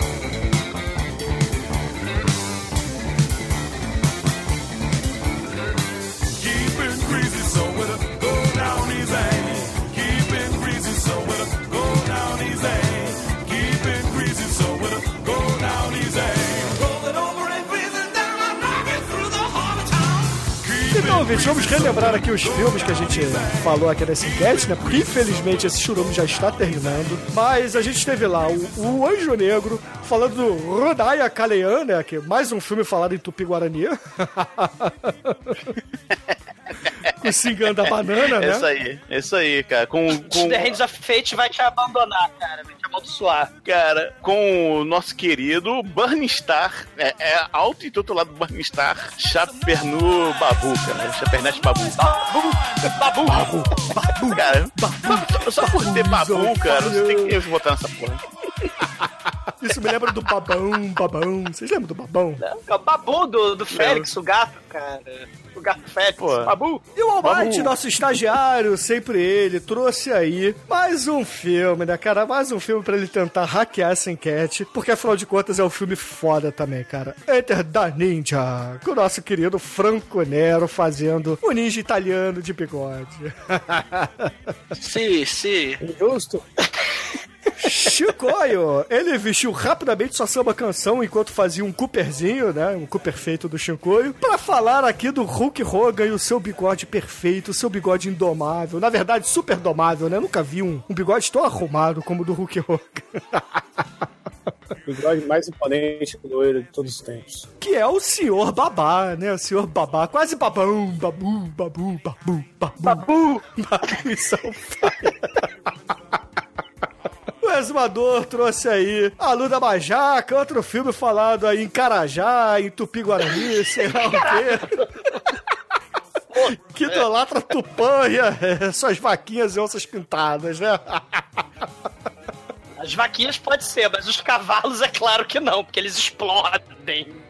ouvintes, vamos relembrar aqui os filmes que a gente falou aqui nessa enquete, né? Porque infelizmente esse churume já está terminando. Mas a gente teve lá o, o Anjo Negro, falando do Rodaya Kalean, né? Que é mais um filme falado em Tupi-Guarani. Com o cingando da banana, né? Isso aí, isso aí, cara. Com, com, The Hands of Fate vai te abandonar, cara. Amaldiçoar. cara, com o nosso querido Burning Star, é, é auto-intitulado Burning Star, Chapernu Babu, cara. Chapernet Babu. Babu! Babu! Babu! Babu! Cara, só, só por ter Babu, cara, você tem que votar nessa porra. Isso me lembra do babão, babão. Vocês lembram do babão? É o babu do, do Félix, o gato, cara. O gato Félix. Pô. Babu. E o Almighty, nosso estagiário, sempre ele, trouxe aí mais um filme, né, cara? Mais um filme pra ele tentar hackear essa enquete, porque afinal de contas é um filme foda também, cara. Enter da Ninja, com o nosso querido Franco Nero fazendo o ninja italiano de bigode. Sim, sim. Justo. Chicoio, ele vestiu rapidamente sua samba canção enquanto fazia um Cooperzinho, né? Um Cooper feito do Chicoio, pra falar aqui do Hulk Hogan e o seu bigode perfeito, o seu bigode indomável. Na verdade, super domável, né? Nunca vi um, um bigode tão arrumado como o do Hulk Hogan. O bigode mais imponente do loiro de todos os tempos. que é o senhor babá, né? O senhor babá, quase babão, babu, babu, babu, babu. Babu! Babu e Salfire. O exumador trouxe aí a Luda Bajaca, outro filme falado aí em Carajá, em Tupi-Guarani, sei lá o quê. Que idolatra Tupã e eh, suas vaquinhas e onças pintadas, né? As vaquinhas pode ser, mas os cavalos é claro que não, porque eles explodem.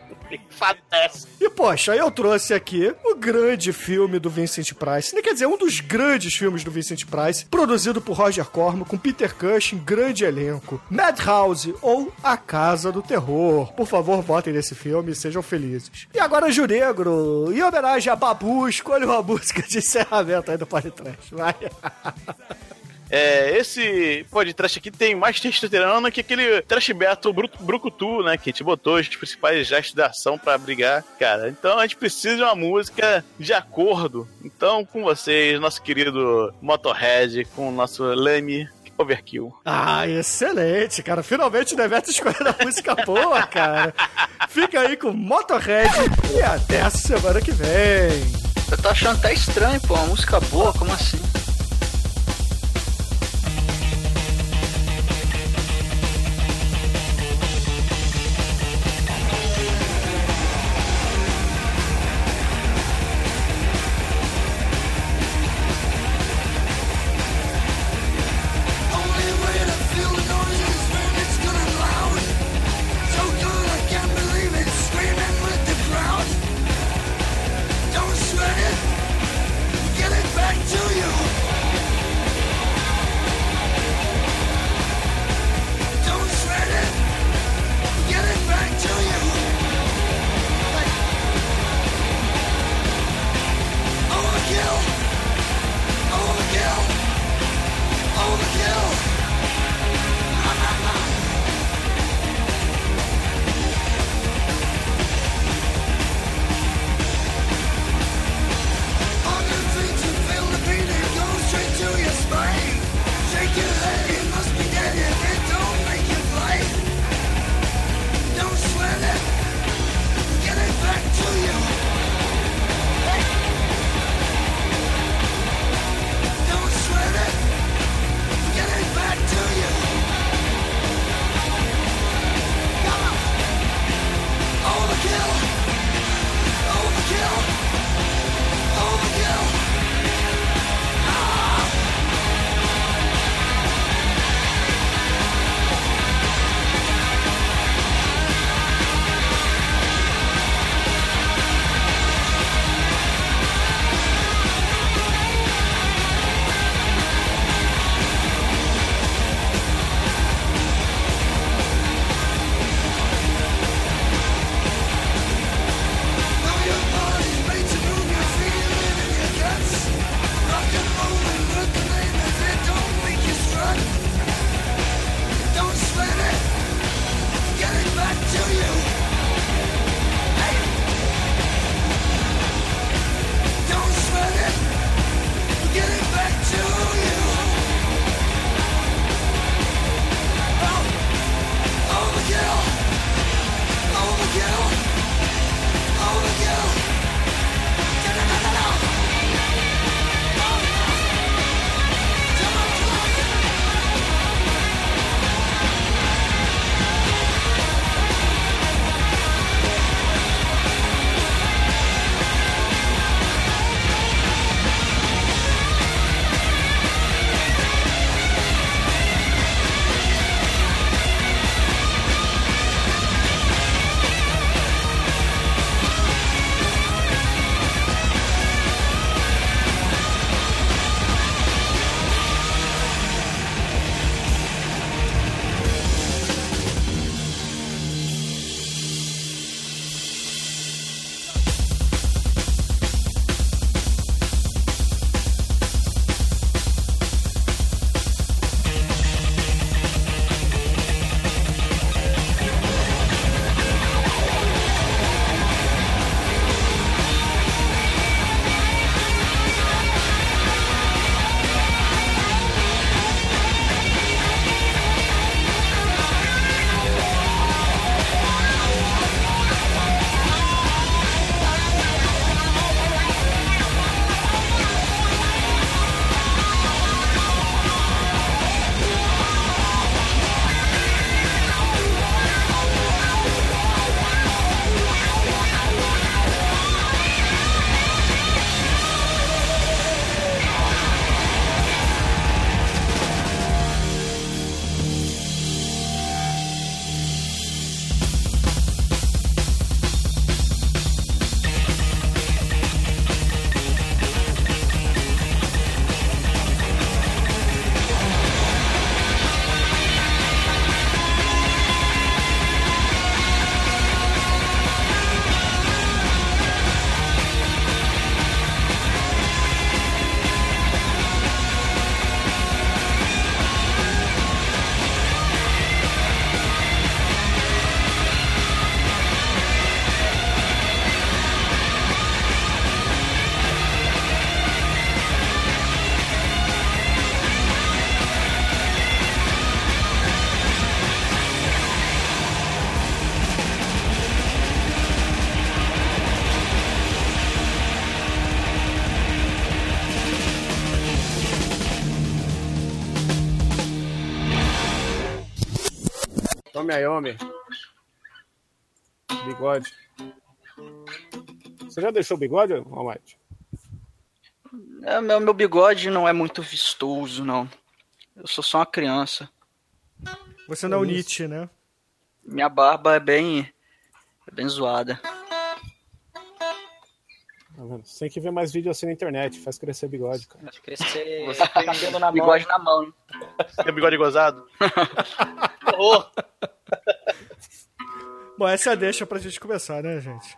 E, poxa, eu trouxe aqui o grande filme do Vincent Price. Quer dizer, um dos grandes filmes do Vincent Price, produzido por Roger Corman, com Peter Cushing, grande elenco. Madhouse, ou A Casa do Terror. Por favor, votem nesse filme e sejam felizes. E agora, Juregro, em homenagem a Babu, escolha uma música de encerramento aí do Podcast. Vai. É, esse podcast aqui tem mais testosterona que aquele trash beto bru- brucutu, né? Que a gente botou os principais gestos da ação pra brigar, cara. Então a gente precisa de uma música de acordo. Então, com vocês, nosso querido Motorhead, com o nosso Leme Overkill. Ah, excelente, cara. Finalmente o Demetrius escolheu a música boa, cara. Fica aí com Motorhead e até a semana que vem. Eu tô achando até estranho, pô. Uma música boa, como assim? Ayomi. Bigode. Você já deixou o bigode, Almighty? É, meu, meu bigode não é muito vistoso, não. Eu sou só uma criança. Você não é o Nietzsche, né? Minha barba é bem. é bem zoada. Tá vendo? Você tem que ver mais vídeo assim na internet. Faz crescer bigode, cara. Crescer Você tem cabelo na mão. bigode na mão. Tem bigode gozado? horror. Bom, essa é deixa pra gente começar, né, gente?